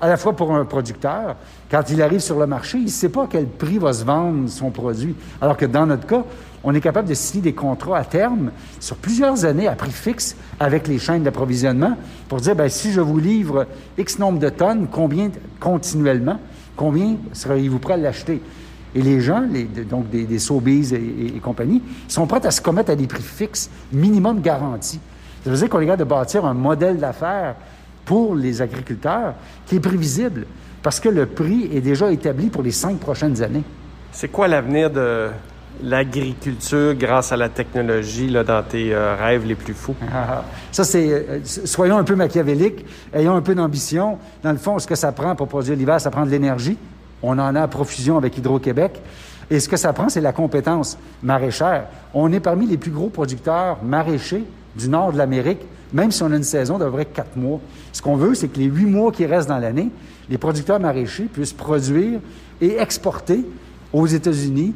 à la fois pour un producteur, quand il arrive sur le marché, il ne sait pas à quel prix va se vendre son produit. Alors que dans notre cas, on est capable de signer des contrats à terme sur plusieurs années à prix fixe avec les chaînes d'approvisionnement pour dire, ben, si je vous livre X nombre de tonnes, combien continuellement, Combien seriez-vous prêt à l'acheter? Et les gens, donc des, des Sobeys et, compagnie, sont prêts à se commettre à des prix fixes, minimum garantis. Ça veut dire qu'on est capable de bâtir un modèle d'affaires pour les agriculteurs qui est prévisible. parce que le prix est déjà établi pour les cinq prochaines années. C'est quoi l'avenir de l'agriculture grâce à la technologie là, dans tes euh, rêves les plus fous? ça, c'est. Euh, soyons un peu machiavéliques, ayons un peu d'ambition. Dans le fond, ce que ça prend pour produire l'hiver, ça prend de l'énergie. On en a à profusion avec Hydro-Québec. Et ce que ça prend, c'est la compétence maraîchère. On est parmi les plus gros producteurs maraîchers du nord de l'Amérique, même si on a une saison d'à peu quatre mois. Ce qu'on veut, c'est que les huit mois qui restent dans l'année, les producteurs maraîchers puissent produire et exporter aux États-Unis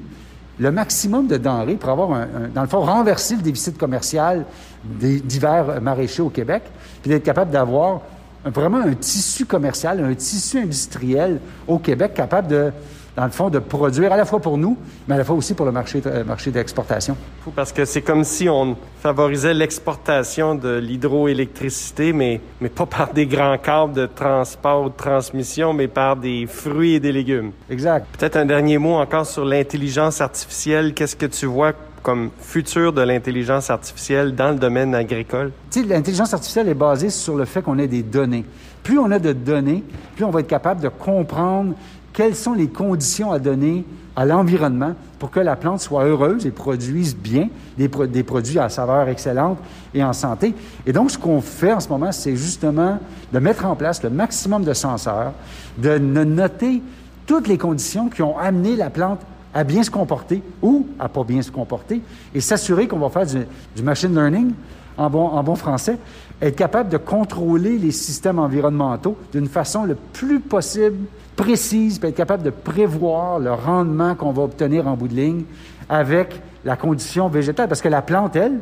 le maximum de denrées pour avoir, un, dans le fond, renverser le déficit commercial des divers maraîchers au Québec, puis d'être capable d'avoir vraiment un tissu commercial, un tissu industriel au Québec capable de dans le fond, de produire à la fois pour nous, mais à la fois aussi pour le marché, euh, marché d'exportation. Parce que c'est comme si on favorisait l'exportation de l'hydroélectricité, mais, mais pas par des grands câbles de transport ou de transmission, mais par des fruits et des légumes. Exact. Peut-être un dernier mot encore sur l'intelligence artificielle. Qu'est-ce que tu vois comme futur de l'intelligence artificielle dans le domaine agricole? L'intelligence artificielle est basée sur le fait qu'on ait des données. Plus on a de données, plus on va être capable de comprendre quelles sont les conditions à donner à l'environnement pour que la plante soit heureuse et produise bien des, produits à saveur excellente et en santé? Et donc, ce qu'on fait en ce moment, c'est justement de mettre en place le maximum de senseurs, de noter toutes les conditions qui ont amené la plante à bien se comporter ou à pas bien se comporter et s'assurer qu'on va faire du, machine learning en bon français, être capable de contrôler les systèmes environnementaux d'une façon le plus possible précise, puis être capable de prévoir le rendement qu'on va obtenir en bout de ligne avec la condition végétale. Parce que la plante, elle,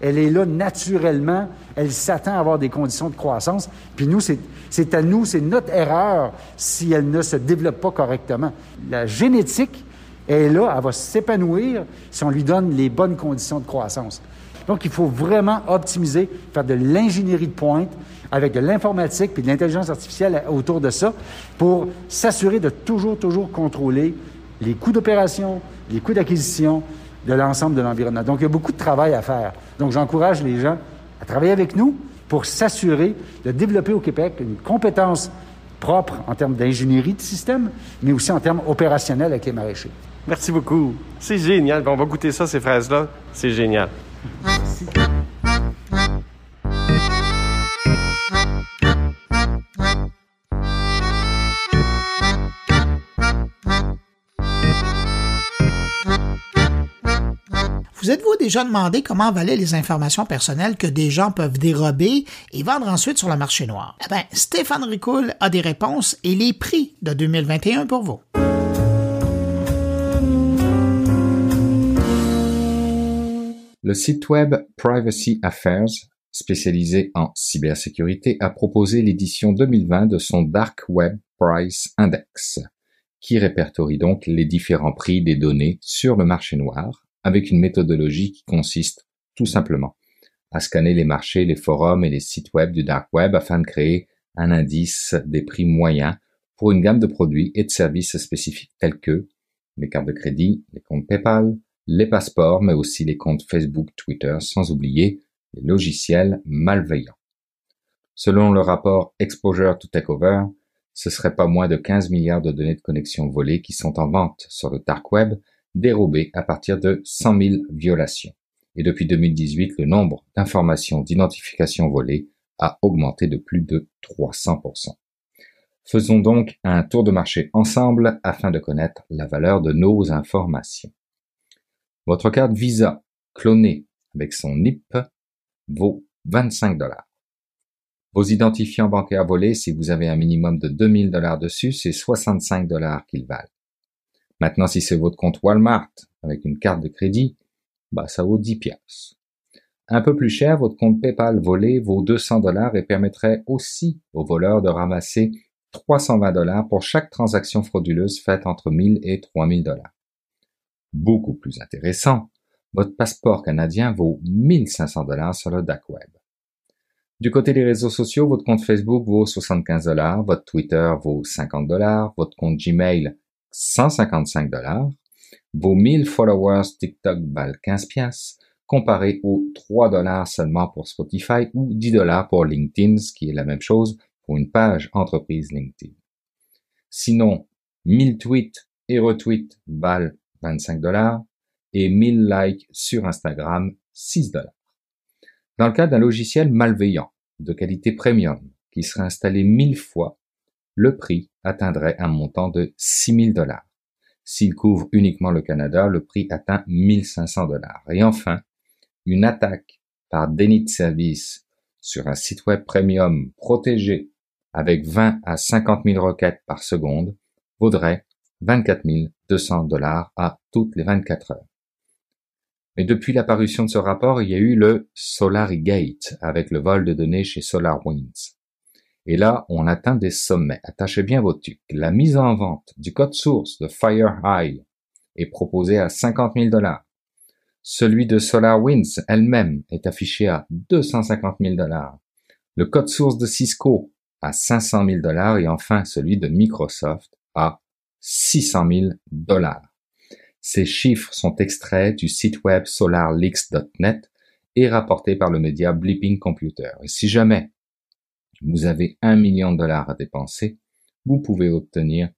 elle est là naturellement, elle s'attend à avoir des conditions de croissance. Puis nous, c'est à nous, c'est notre erreur si elle ne se développe pas correctement. La génétique est là, elle va s'épanouir si on lui donne les bonnes conditions de croissance. Donc, il faut vraiment optimiser, faire de l'ingénierie de pointe, avec de l'informatique puis de l'intelligence artificielle autour de ça pour s'assurer de toujours, toujours contrôler les coûts d'opération, les coûts d'acquisition de l'ensemble de l'environnement. Donc, il y a beaucoup de travail à faire. Donc, j'encourage les gens à travailler avec nous pour s'assurer de développer au Québec une compétence propre en termes d'ingénierie de système, mais aussi en termes opérationnels avec les maraîchers. Merci beaucoup. C'est génial. On va goûter ça, ces fraises-là. C'est génial. Vous êtes-vous déjà demandé comment valaient les informations personnelles que des gens peuvent dérober et vendre ensuite sur le marché noir? Eh bien, Stéphane Ricoul a des réponses et les prix de 2021 pour vous. Le site web Privacy Affairs, spécialisé en cybersécurité, a proposé l'édition 2020 de son Dark Web Price Index, qui répertorie donc les différents prix des données sur le marché noir avec une méthodologie qui consiste tout simplement à scanner les marchés, les forums et les sites web du dark web afin de créer un indice des prix moyens pour une gamme de produits et de services spécifiques tels que les cartes de crédit, les comptes PayPal, les passeports, mais aussi les comptes Facebook, Twitter, sans oublier les logiciels malveillants. Selon le rapport Exposure to Takeover, ce serait pas moins de 15 milliards de données de connexion volées qui sont en vente sur le dark web dérobé à partir de 100 000 violations. Et depuis 2018, le nombre d'informations d'identification volées a augmenté de plus de 300%. Faisons donc un tour de marché ensemble afin de connaître la valeur de nos informations. Votre carte Visa clonée avec son NIP vaut 25 dollars. Vos identifiants bancaires volés, si vous avez un minimum de 2000 dollars dessus, c'est 65 dollars qu'ils valent. Maintenant, si c'est votre compte Walmart avec une carte de crédit, bah, ça vaut 10 piastres. Un peu plus cher, votre compte PayPal volé vaut 200 dollars et permettrait aussi aux voleurs de ramasser 320 dollars pour chaque transaction frauduleuse faite entre 1000 et 3000 dollars. Beaucoup plus intéressant, votre passeport canadien vaut 1500 dollars sur le dark web. Du côté des réseaux sociaux, votre compte Facebook vaut 75 dollars, votre Twitter vaut 50 dollars, votre compte Gmail 155 dollars. Vos 1000 followers TikTok valent 15 piastres, comparé aux 3 dollars seulement pour Spotify ou 10 dollars pour LinkedIn, ce qui est la même chose pour une page entreprise LinkedIn. Sinon, 1000 tweets et retweets valent 25 dollars et 1000 likes sur Instagram 6 dollars. Dans le cas d'un logiciel malveillant de qualité premium qui serait installé 1000 fois, le prix atteindrait un montant de 6000 dollars. S'il couvre uniquement le Canada, le prix atteint 1500 dollars. Et enfin, une attaque par déni de service sur un site web premium protégé avec 20 à 50 000 requêtes par seconde vaudrait 24 200 dollars à toutes les 24 heures. Mais depuis l'apparition de ce rapport, il y a eu le SolarGate avec le vol de données chez SolarWinds. Et là, on atteint des sommets. Attachez bien vos tucs. La mise en vente du code source de FireEye est proposée à 50 000 dollars. Celui de SolarWinds elle-même est affiché à 250 000 dollars. Le code source de Cisco à 500 000 dollars et enfin celui de Microsoft à 600 000 dollars. Ces chiffres sont extraits du site web solarleaks.net et rapportés par le média Blipping Computer. Et si jamais vous avez un million de dollars à dépenser, vous pouvez obtenir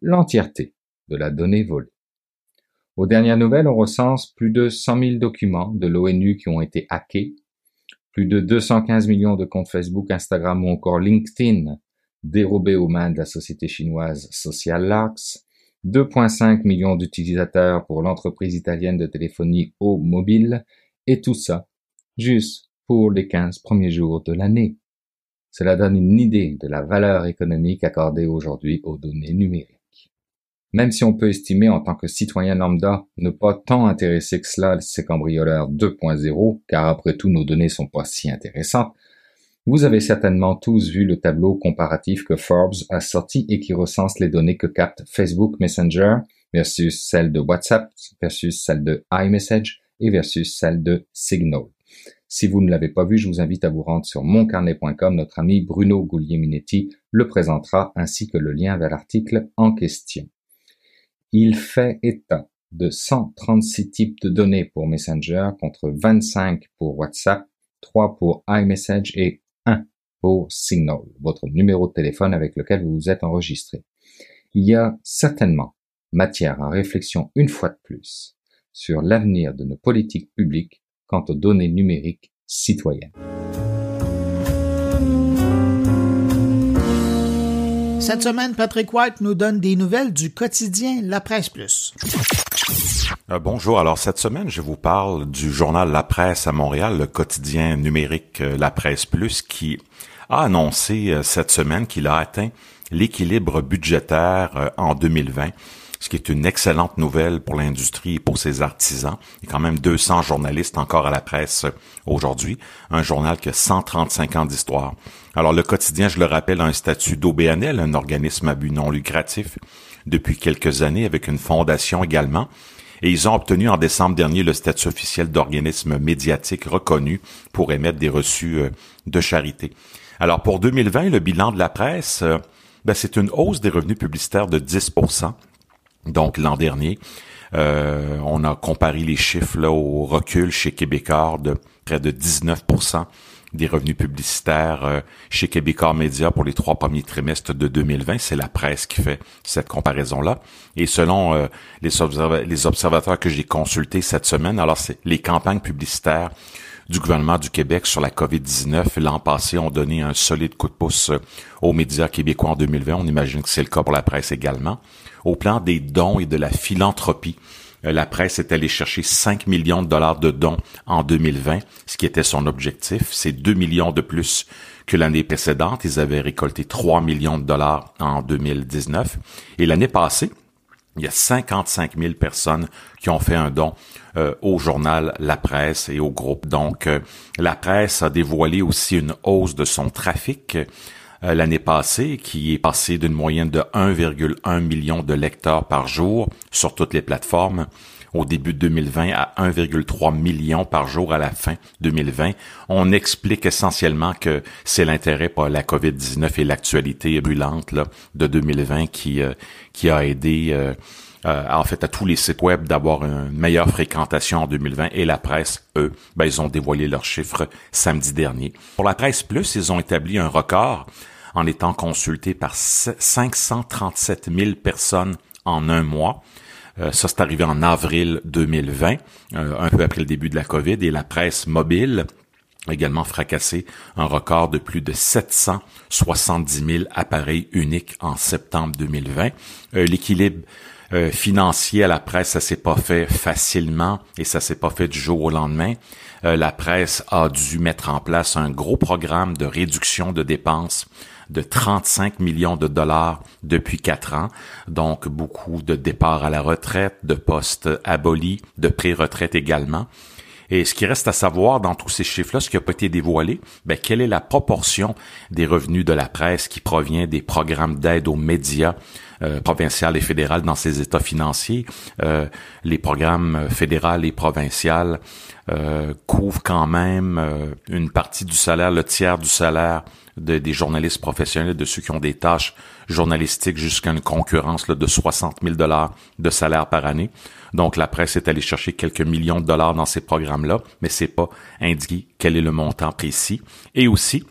l'entièreté de la donnée volée. Aux dernières nouvelles, on recense plus de 100 000 documents de l'ONU qui ont été hackés, plus de 215 millions de comptes Facebook, Instagram ou encore LinkedIn dérobés aux mains de la société chinoise Social Larks, 2,5 millions d'utilisateurs pour l'entreprise italienne de téléphonie au mobile, et tout ça juste pour les 15 premiers jours de l'année. Cela donne une idée de la valeur économique accordée aujourd'hui aux données numériques. Même si on peut estimer en tant que citoyen lambda ne pas tant intéressé que cela ces cambrioleurs 2.0, car après tout nos données sont pas si intéressantes, vous avez certainement tous vu le tableau comparatif que Forbes a sorti et qui recense les données que capte Facebook Messenger versus celles de WhatsApp versus celles de iMessage et versus celles de Signal. Si vous ne l'avez pas vu, je vous invite à vous rendre sur moncarnet.com. Notre ami Bruno Guglielminetti le présentera ainsi que le lien vers l'article en question. Il fait état de 136 types de données pour Messenger contre 25 pour WhatsApp, 3 pour iMessage et 1 pour Signal, votre numéro de téléphone avec lequel vous vous êtes enregistré. Il y a certainement matière à réflexion une fois de plus sur l'avenir de nos politiques publiques quant aux données numériques citoyennes. Cette semaine, Patrick White nous donne des nouvelles du quotidien La Presse Plus. Euh, bonjour. Alors cette semaine, je vous parle du journal La Presse à Montréal, le quotidien numérique euh, La Presse Plus, qui a annoncé euh, cette semaine qu'il a atteint l'équilibre budgétaire en 2020 ce qui est une excellente nouvelle pour l'industrie et pour ses artisans. Il y a quand même 200 journalistes encore à la presse aujourd'hui, un journal qui a 135 ans d'histoire. Alors le quotidien, je le rappelle, a un statut d'OBNL, un organisme à but non lucratif, depuis quelques années, avec une fondation également. Et ils ont obtenu en décembre dernier le statut officiel d'organisme médiatique reconnu pour émettre des reçus euh, de charité. Alors pour 2020, le bilan de la presse, euh, ben, c'est une hausse des revenus publicitaires de 10% donc l'an dernier, euh, on a comparé les chiffres au recul chez Québécois de près de 19 des revenus publicitaires euh, chez Québécois Média pour les trois premiers trimestres de 2020. C'est la presse qui fait cette comparaison-là. Et selon euh, les, observateurs que j'ai consultés cette semaine, alors c'est les campagnes publicitaires du gouvernement du Québec sur la COVID-19 l'an passé ont donné un solide coup de pouce aux médias québécois en 2020. On imagine que c'est le cas pour la presse également. Au plan des dons et de la philanthropie, euh, la presse est allée chercher 5 millions de dollars de dons en 2020, ce qui était son objectif. C'est 2 millions de plus que l'année précédente. Ils avaient récolté 3 millions de dollars en 2019. Et l'année passée, il y a 55 000 personnes qui ont fait un don euh, au journal La Presse et au groupe. Donc, euh, La Presse a dévoilé aussi une hausse de son trafic euh, l'année passée, qui est passé d'une moyenne de 1,1 million de lecteurs par jour sur toutes les plateformes au début de 2020 à 1,3 million par jour à la fin 2020. On explique essentiellement que c'est l'intérêt pour la COVID-19 et l'actualité brûlante là, de 2020 qui, euh, qui a aidé euh, en fait à tous les sites web d'avoir une meilleure fréquentation en 2020 et la presse, eux, ben, ils ont dévoilé leurs chiffres samedi dernier. Pour la presse plus, ils ont établi un record en étant consulté par 537 000 personnes en un mois. Euh, ça, c'est arrivé en avril 2020, euh, un peu après le début de la COVID, et la presse mobile a également fracassé un record de plus de 770 000 appareils uniques en septembre 2020. Euh, l'équilibre financier à la presse, ça s'est pas fait facilement et ça s'est pas fait du jour au lendemain. la presse a dû mettre en place un gros programme de réduction de dépenses de 35 millions de dollars depuis quatre ans. Donc, beaucoup de départs à la retraite, de postes abolis, de pré-retraite également. Et ce qui reste à savoir dans tous ces chiffres-là, ce qui n'a pas été dévoilé, ben, quelle est la proportion des revenus de la presse qui provient des programmes d'aide aux médias euh, provincial et fédéral dans ces états financiers. Euh, les programmes fédéraux et provinciaux euh, couvrent quand même euh, une partie du salaire, le tiers du salaire des journalistes professionnels, de ceux qui ont des tâches journalistiques jusqu'à une concurrence de 60 000 dollars de salaire par année. Donc la presse est allée chercher quelques millions de dollars dans ces programmes-là, mais c'est pas indiqué quel est le montant précis. Et aussi,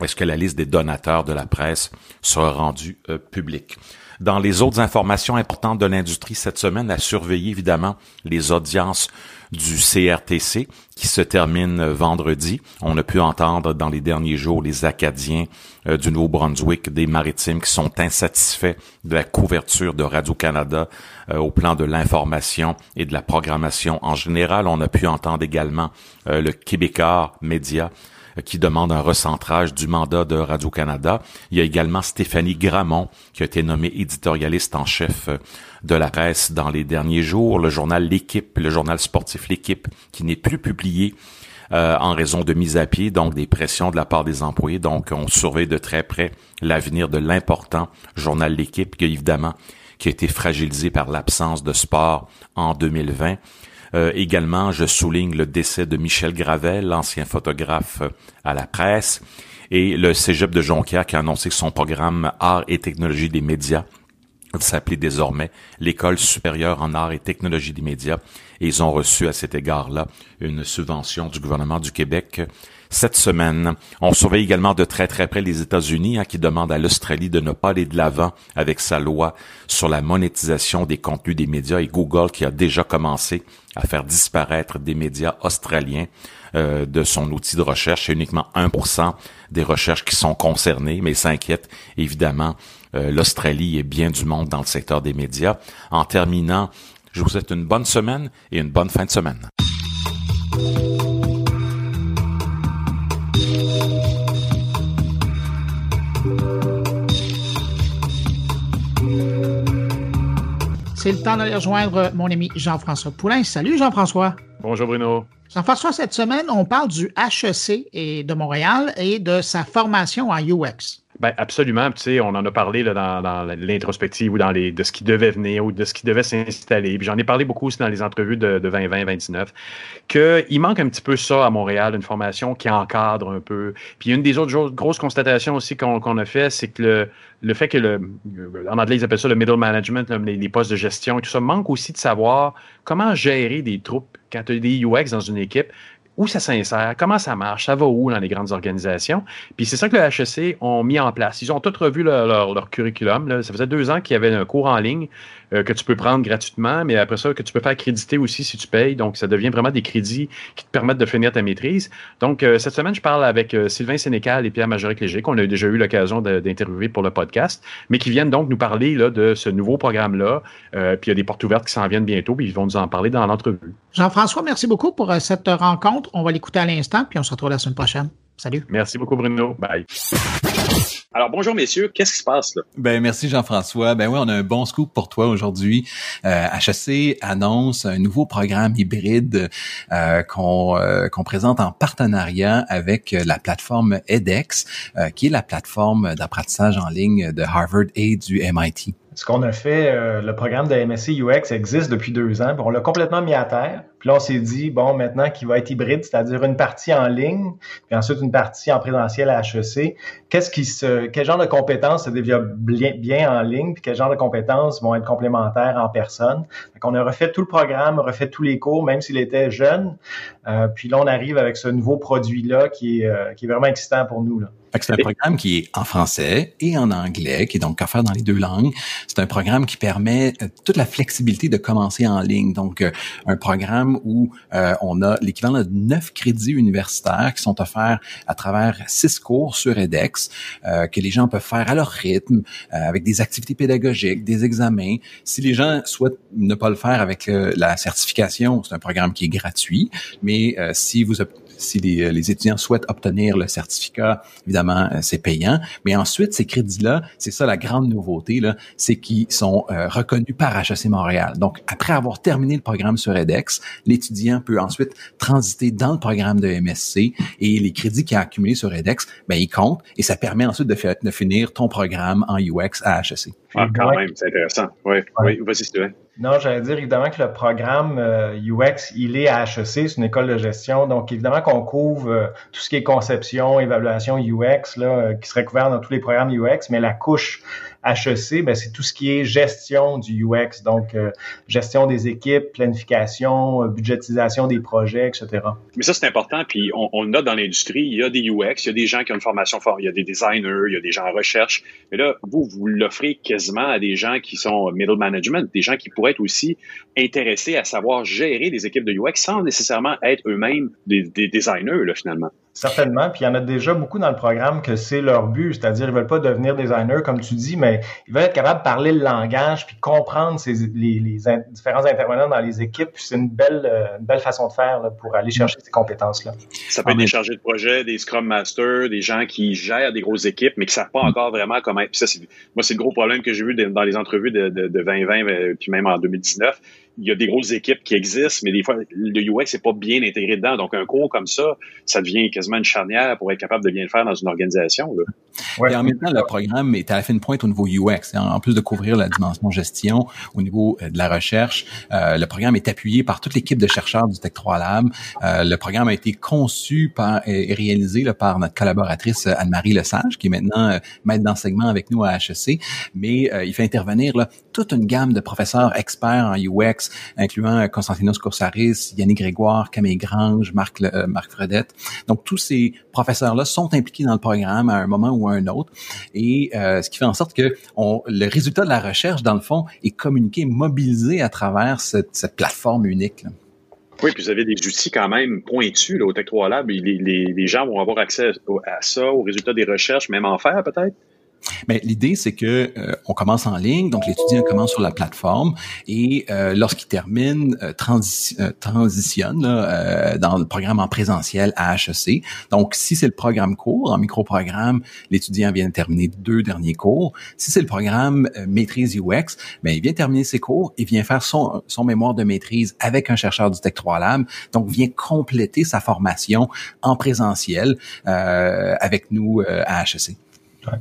est-ce que la liste des donateurs de la presse sera rendue publique? Dans les autres informations importantes de l'industrie cette semaine, à surveiller évidemment les audiences du CRTC qui se termine vendredi. On a pu entendre dans les derniers jours les Acadiens euh, du Nouveau-Brunswick, des maritimes qui sont insatisfaits de la couverture de Radio-Canada euh, au plan de l'information et de la programmation en général. On a pu entendre également euh, le Québécois Média qui demande un recentrage du mandat de Radio-Canada. Il y a également Stéphanie Gramont, qui a été nommée éditorialiste en chef euh, de la presse dans les derniers jours. Le journal L'équipe, le journal sportif L'équipe, qui n'est plus publié euh, en raison de mise à pied, donc des pressions de la part des employés. Donc, on surveille de très près l'avenir de l'important journal L'équipe, qui évidemment qui a été fragilisé par l'absence de sport en 2020. Euh, également, je souligne le décès de Michel Gravel, l'ancien photographe euh, à la presse, et le Cégep de Jonquière qui a annoncé que son programme Arts et technologie des médias s'appelait désormais l'École supérieure en arts et technologie des médias et ils ont reçu à cet égard-là une subvention du gouvernement du Québec cette semaine. On surveille également de très très près les États-Unis hein, qui demandent à l'Australie de ne pas aller de l'avant avec sa loi sur la monétisation des contenus des médias et Google qui a déjà commencé à faire disparaître des médias australiens euh, de son outil de recherche. C'est uniquement 1% des recherches qui sont concernées, mais s'inquiète évidemment euh, l'Australie et bien du monde dans le secteur des médias. En terminant, je vous souhaite une bonne semaine et une bonne fin de semaine. C'est le temps d'aller rejoindre mon ami Jean-François Poulain. Salut Jean-François. Bonjour Bruno. Jean-François, cette semaine, on parle du HEC et de Montréal et de sa formation en UX. Ben absolument. Tu sais, on en a parlé là, dans, l'introspective ou dans les de ce qui devait venir ou de ce qui devait s'installer. Puis j'en ai parlé beaucoup aussi dans les entrevues de, de 2020-29, qu'il manque un petit peu ça à Montréal, une formation qui encadre un peu. Puis une des autres grosses constatations aussi qu'on a fait, c'est que le, le fait que le, en anglais ils appellent ça le middle management, les, les, postes de gestion et tout ça, manque aussi de savoir comment gérer des troupes quand tu as des UX dans une équipe où ça s'insère, comment ça marche, ça va où dans les grandes organisations? Puis c'est ça que le HEC ont mis en place. Ils ont tous revu leur, curriculum. Là. Ça faisait deux ans qu'il y avait un cours en ligne euh, que tu peux prendre gratuitement, mais après ça, que tu peux faire créditer aussi si tu payes. Donc, ça devient vraiment des crédits qui te permettent de finir ta maîtrise. Donc, euh, cette semaine, je parle avec euh, Sylvain Sénécal et Pierre Majoric-Léger, qu'on a déjà eu l'occasion d'interviewer pour le podcast, mais qui viennent donc nous parler là, de ce nouveau programme-là. puis, il y a des portes ouvertes qui s'en viennent bientôt, puis ils vont nous en parler dans l'entrevue. Jean-François, merci beaucoup pour cette rencontre. On va l'écouter à l'instant, puis on se retrouve la semaine prochaine. Salut. Merci beaucoup, Bruno. Bye. Alors bonjour messieurs, qu'est-ce qui se passe là? Ben merci Jean-François. Ben oui, on a un bon scoop pour toi aujourd'hui. Euh, HEC annonce un nouveau programme hybride euh, qu'on euh, qu'on présente en partenariat avec la plateforme edX, euh, qui est la plateforme d'apprentissage en ligne de Harvard et du MIT. Ce qu'on a fait, euh, le programme de MSc UX existe depuis deux ans. On l'a complètement mis à terre. Puis là, on s'est dit, bon, maintenant qu'il va être hybride, c'est-à-dire une partie en ligne, puis ensuite une partie en présentiel à HEC, qu'est-ce qui se, quel genre de compétences se développent bien, en ligne, puis quel genre de compétences vont être complémentaires en personne? Donc, on a refait tout le programme, refait tous les cours, même s'il était jeune. Euh, puis là, on arrive avec ce nouveau produit-là qui est, euh, qui est vraiment excitant pour nous. Là. C'est un programme qui est en français et en anglais, qui est donc à faire dans les deux langues. C'est un programme qui permet euh, toute la flexibilité de commencer en ligne. Donc, un programme où euh, on a l'équivalent de neuf crédits universitaires qui sont offerts à travers six cours sur edX, que les gens peuvent faire à leur rythme, avec des activités pédagogiques, des examens. Si les gens souhaitent ne pas le faire avec la certification, c'est un programme qui est gratuit. Mais si vous si les, les, étudiants souhaitent obtenir le certificat, évidemment, euh, c'est payant. Mais ensuite, ces crédits-là, c'est ça la grande nouveauté, là, c'est qu'ils sont euh, reconnus par HEC Montréal. Donc, après avoir terminé le programme sur edX, l'étudiant peut ensuite transiter dans le programme de MSC et les crédits qu'il a accumulés sur edX, ben, ils comptent et ça permet ensuite de, de finir ton programme en UX à HEC. Ah, quand même, c'est intéressant. Oui, oui, vas-y, Sylvain. Non, j'allais dire évidemment que le programme UX, euh, il est à HEC, c'est une école de gestion. Donc, évidemment qu'on couvre euh, tout ce qui est conception, évaluation UX, là, euh, qui serait couvert dans tous les programmes UX, mais la couche HEC, ben, c'est tout ce qui est gestion du UX, donc euh, gestion des équipes, planification, euh, budgétisation des projets, etc. Mais ça, c'est important, puis on, on a dans l'industrie, il y a des UX, il y a des gens qui ont une formation forte, il y a des designers, il y a des gens en recherche, mais là, vous, vous l'offrez quasiment à des gens qui sont middle management, des gens qui pourraient être aussi intéressés à savoir gérer des équipes de UX sans nécessairement être eux-mêmes des, des designers, là, finalement. Certainement, puis il y en a déjà beaucoup dans le programme que c'est leur but, c'est-à-dire ils veulent pas devenir designer comme tu dis, mais ils veulent être capables de parler le langage puis comprendre ces, les, les différents intervenants dans les équipes. C'est une belle, euh, une belle façon de faire là, pour aller chercher ces compétences-là. Ça peut être des chargés de projet, des Scrum Masters, des gens qui gèrent des grosses équipes, mais qui savent pas encore vraiment comment. Puis ça, c'est, moi, c'est le gros problème que j'ai vu dans les entrevues de, de, de 2020 euh, puis même en 2019 il y a des grosses équipes qui existent, mais des fois, le UX n'est pas bien intégré dedans. Donc, un cours comme ça, ça devient quasiment une charnière pour être capable de bien le faire dans une organisation. Là. Et en même temps, le programme est à la fin pointe au niveau UX. En plus de couvrir la dimension gestion au niveau euh, de la recherche, euh, le programme est appuyé par toute l'équipe de chercheurs du Tech 3 Lab. Euh, le programme a été conçu par, et réalisé là, par notre collaboratrice Anne-Marie Lesage, qui est maintenant maître d'enseignement avec nous à HEC. Mais il fait intervenir là, toute une gamme de professeurs experts en UX incluant Constantinos Coursaris, Yannick Grégoire, Camille Grange, Marc, euh, Marc Fredette. Donc, tous ces professeurs-là sont impliqués dans le programme à un moment ou à un autre. Et euh, ce qui fait en sorte que le résultat de la recherche, dans le fond, est communiqué, mobilisé à travers cette, plateforme unique. Oui, puis vous avez des outils quand même pointus là, au Tech 3 Lab. Les, les, les gens vont avoir accès à ça, aux résultats des recherches, même en faire peut-être? Mais l'idée, c'est que euh, on commence en ligne, donc l'étudiant commence sur la plateforme et euh, lorsqu'il termine, euh, transitionne dans le programme en présentiel à HEC. Donc, si c'est le programme court, en micro-programme, l'étudiant vient de terminer deux derniers cours. Si c'est le programme maîtrise UX, ben il vient terminer ses cours et vient faire son, son mémoire de maîtrise avec un chercheur du Tech 3 Lab. Donc, vient compléter sa formation en présentiel avec nous à HEC.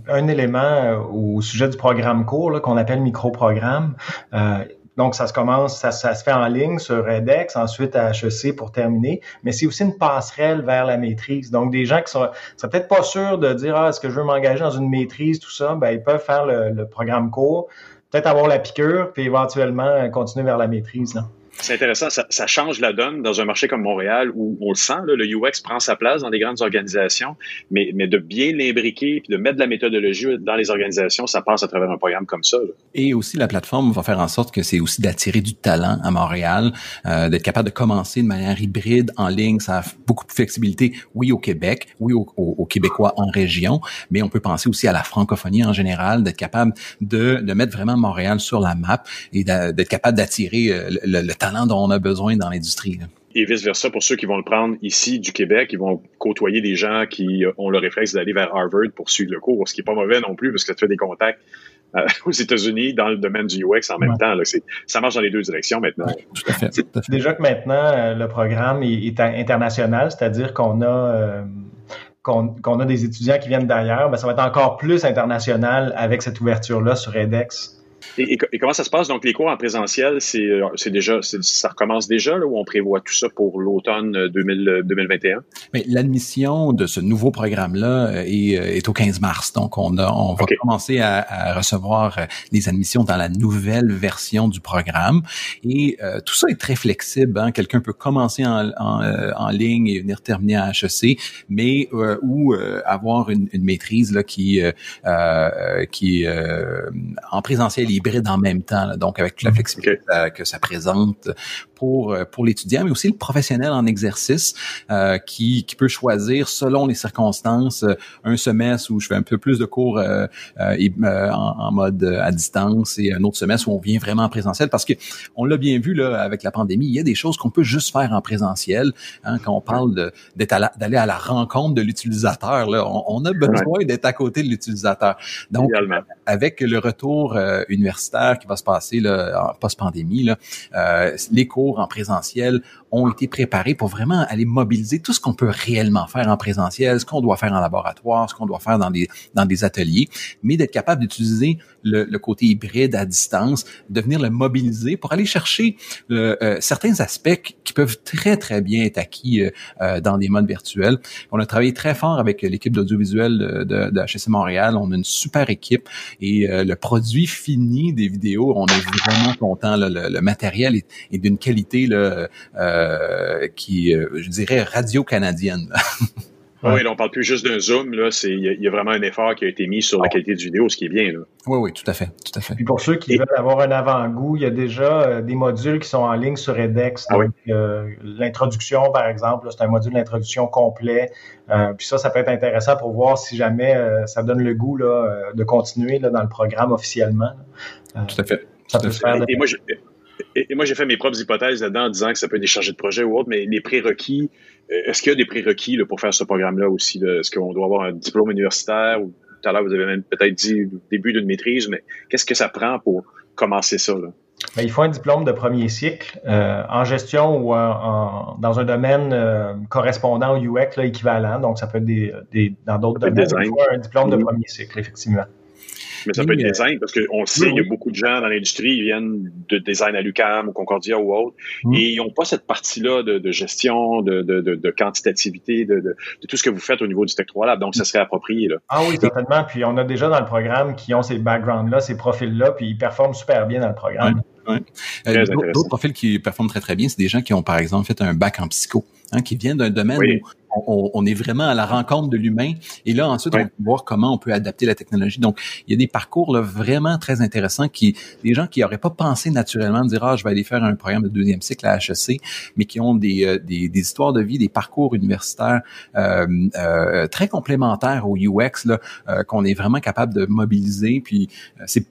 Un élément euh, au sujet du programme court qu'on appelle micro-programme. Euh, donc, ça se commence, ça, se fait en ligne sur edX, ensuite à HEC pour terminer, mais c'est aussi une passerelle vers la maîtrise. Donc, des gens qui sont, sont peut-être pas sûrs de dire, ah, est-ce que je veux m'engager dans une maîtrise, tout ça, ben, ils peuvent faire le, programme court, peut-être avoir la piqûre, puis éventuellement continuer vers la maîtrise. C'est intéressant, ça, ça, change la donne dans un marché comme Montréal où on le sent, là, le UX prend sa place dans des grandes organisations, mais, mais de bien l'imbriquer puis de mettre de la méthodologie dans les organisations, ça passe à travers un programme comme ça. Là. Et aussi, la plateforme va faire en sorte que c'est aussi d'attirer du talent à Montréal, euh, d'être capable de commencer de manière hybride en ligne, ça a beaucoup de flexibilité, oui au Québec, oui aux, aux Québécois en région, mais on peut penser aussi à la francophonie en général, d'être capable de, de mettre vraiment Montréal sur la map et d'être capable d'attirer euh, le, le, le talent dont on a besoin dans l'industrie. Et vice-versa, pour ceux qui vont le prendre ici du Québec, ils vont côtoyer des gens qui ont le réflexe d'aller vers Harvard pour suivre le cours, ce qui est pas mauvais non plus, parce que tu fais des contacts euh, *laughs* aux États-Unis dans le domaine du UX en même ouais. temps. Là, ça marche dans les deux directions maintenant. Ouais, tout à fait, tout à fait. Déjà que maintenant, euh, le programme est, est international, c'est-à-dire qu'on a... Euh, qu'on qu a des étudiants qui viennent d'ailleurs, ben, ça va être encore plus international avec cette ouverture-là sur edX. Et, comment ça se passe? Donc, les cours en présentiel, c'est euh, déjà, ça recommence déjà là, ou on prévoit tout ça pour l'automne 2021? Mais l'admission de ce nouveau programme-là est, est, au 15 mars. Donc, on, a, on va commencer à, à, recevoir les admissions dans la nouvelle version du programme. Et tout ça est très flexible. Hein. Quelqu'un peut commencer en, en, en, ligne et venir terminer à HEC, mais ou avoir une, une, maîtrise là, qui, qui en présentiel hybride en même temps, donc avec toute la flexibilité que ça présente pour euh, pour l'étudiant, mais aussi le professionnel en exercice euh, qui, qui peut choisir selon les circonstances euh, un semestre où je fais un peu plus de cours euh, euh en, en, mode à distance et un autre semestre où on vient vraiment en présentiel. Parce que on l'a bien vu là avec la pandémie, il y a des choses qu'on peut juste faire en présentiel hein, quand on parle d'aller à la rencontre de l'utilisateur. Là, on, a besoin d'être à côté de l'utilisateur. Donc, avec le retour qui va se passer là, en post-pandémie, là, les cours en présentiel ont été préparés pour vraiment aller mobiliser tout ce qu'on peut réellement faire en présentiel, ce qu'on doit faire en laboratoire, ce qu'on doit faire dans des, dans des ateliers, mais d'être capable d'utiliser le, le, côté hybride à distance, de venir le mobiliser pour aller chercher euh, euh, certains aspects qui peuvent très, très bien être acquis euh, dans des modes virtuels. On a travaillé très fort avec l'équipe d'audiovisuel de, de, de, HSC Montréal. On a une super équipe et le produit fini des vidéos, on est vraiment content. le, le, matériel est, est d'une qualité là, euh, qui, euh, je dirais, radio-canadienne. *laughs* Oui, là, on parle plus juste d'un zoom. Là, c'est il y, a vraiment un effort qui a été mis sur la qualité du vidéo, ce qui est bien. Là. Oui, oui, tout à fait, tout à fait. Puis pour ceux qui veulent avoir un avant-goût, il y a déjà euh, des modules qui sont en ligne sur edX. Ah l'introduction, par exemple, c'est un module d'introduction complet. puis ça, ça peut être intéressant pour voir si jamais ça donne le goût là, de continuer là, dans le programme officiellement. tout à fait. Ça peut faire. Et moi, et, moi, j'ai fait mes propres hypothèses là-dedans en disant que ça peut être des chargés de projet ou autre, mais les prérequis, euh, est-ce qu'il y a des prérequis pour faire ce programme-là aussi? Est-ce qu'on doit avoir un diplôme universitaire ou tout à l'heure, vous avez même peut-être dit début d'une maîtrise, mais qu'est-ce que ça prend pour commencer ça? Là? Ben, il faut un diplôme de premier cycle euh, en gestion ou en, dans un domaine euh, correspondant au UX là, équivalent. Donc, ça peut être des, des dans d'autres domaines. Il faut un diplôme de mm-hmm. premier cycle, effectivement. Mais ça peut être design, parce qu'on sait, il y a beaucoup de gens dans l'industrie, ils viennent de design à l'UCAM ou Concordia ou autre, mm. et ils n'ont pas cette partie-là de, gestion, de, de, quantitativité, de, tout ce que vous faites au niveau du Tech 3 Lab. Donc, ça serait approprié. Là. Ah oui, certainement. Puis, on a déjà dans le programme qui ont ces backgrounds-là, ces profils-là, puis ils performent super bien dans le programme. Euh, d'autres profils qui performent très très bien, c'est des gens qui ont par exemple fait un bac en psycho, hein, qui viennent d'un domaine où on, est vraiment à la rencontre de l'humain. Et là, ensuite, on va voir comment on peut adapter la technologie. Donc, il y a des parcours là, vraiment très intéressants qui, des gens qui n'auraient pas pensé naturellement de dire, ah, je vais aller faire un programme de deuxième cycle à HEC, mais qui ont des, euh, des, des histoires de vie, des parcours universitaires euh, euh, très complémentaires au UX, là, euh, qu'on est vraiment capable de mobiliser. Puis, euh, c'est,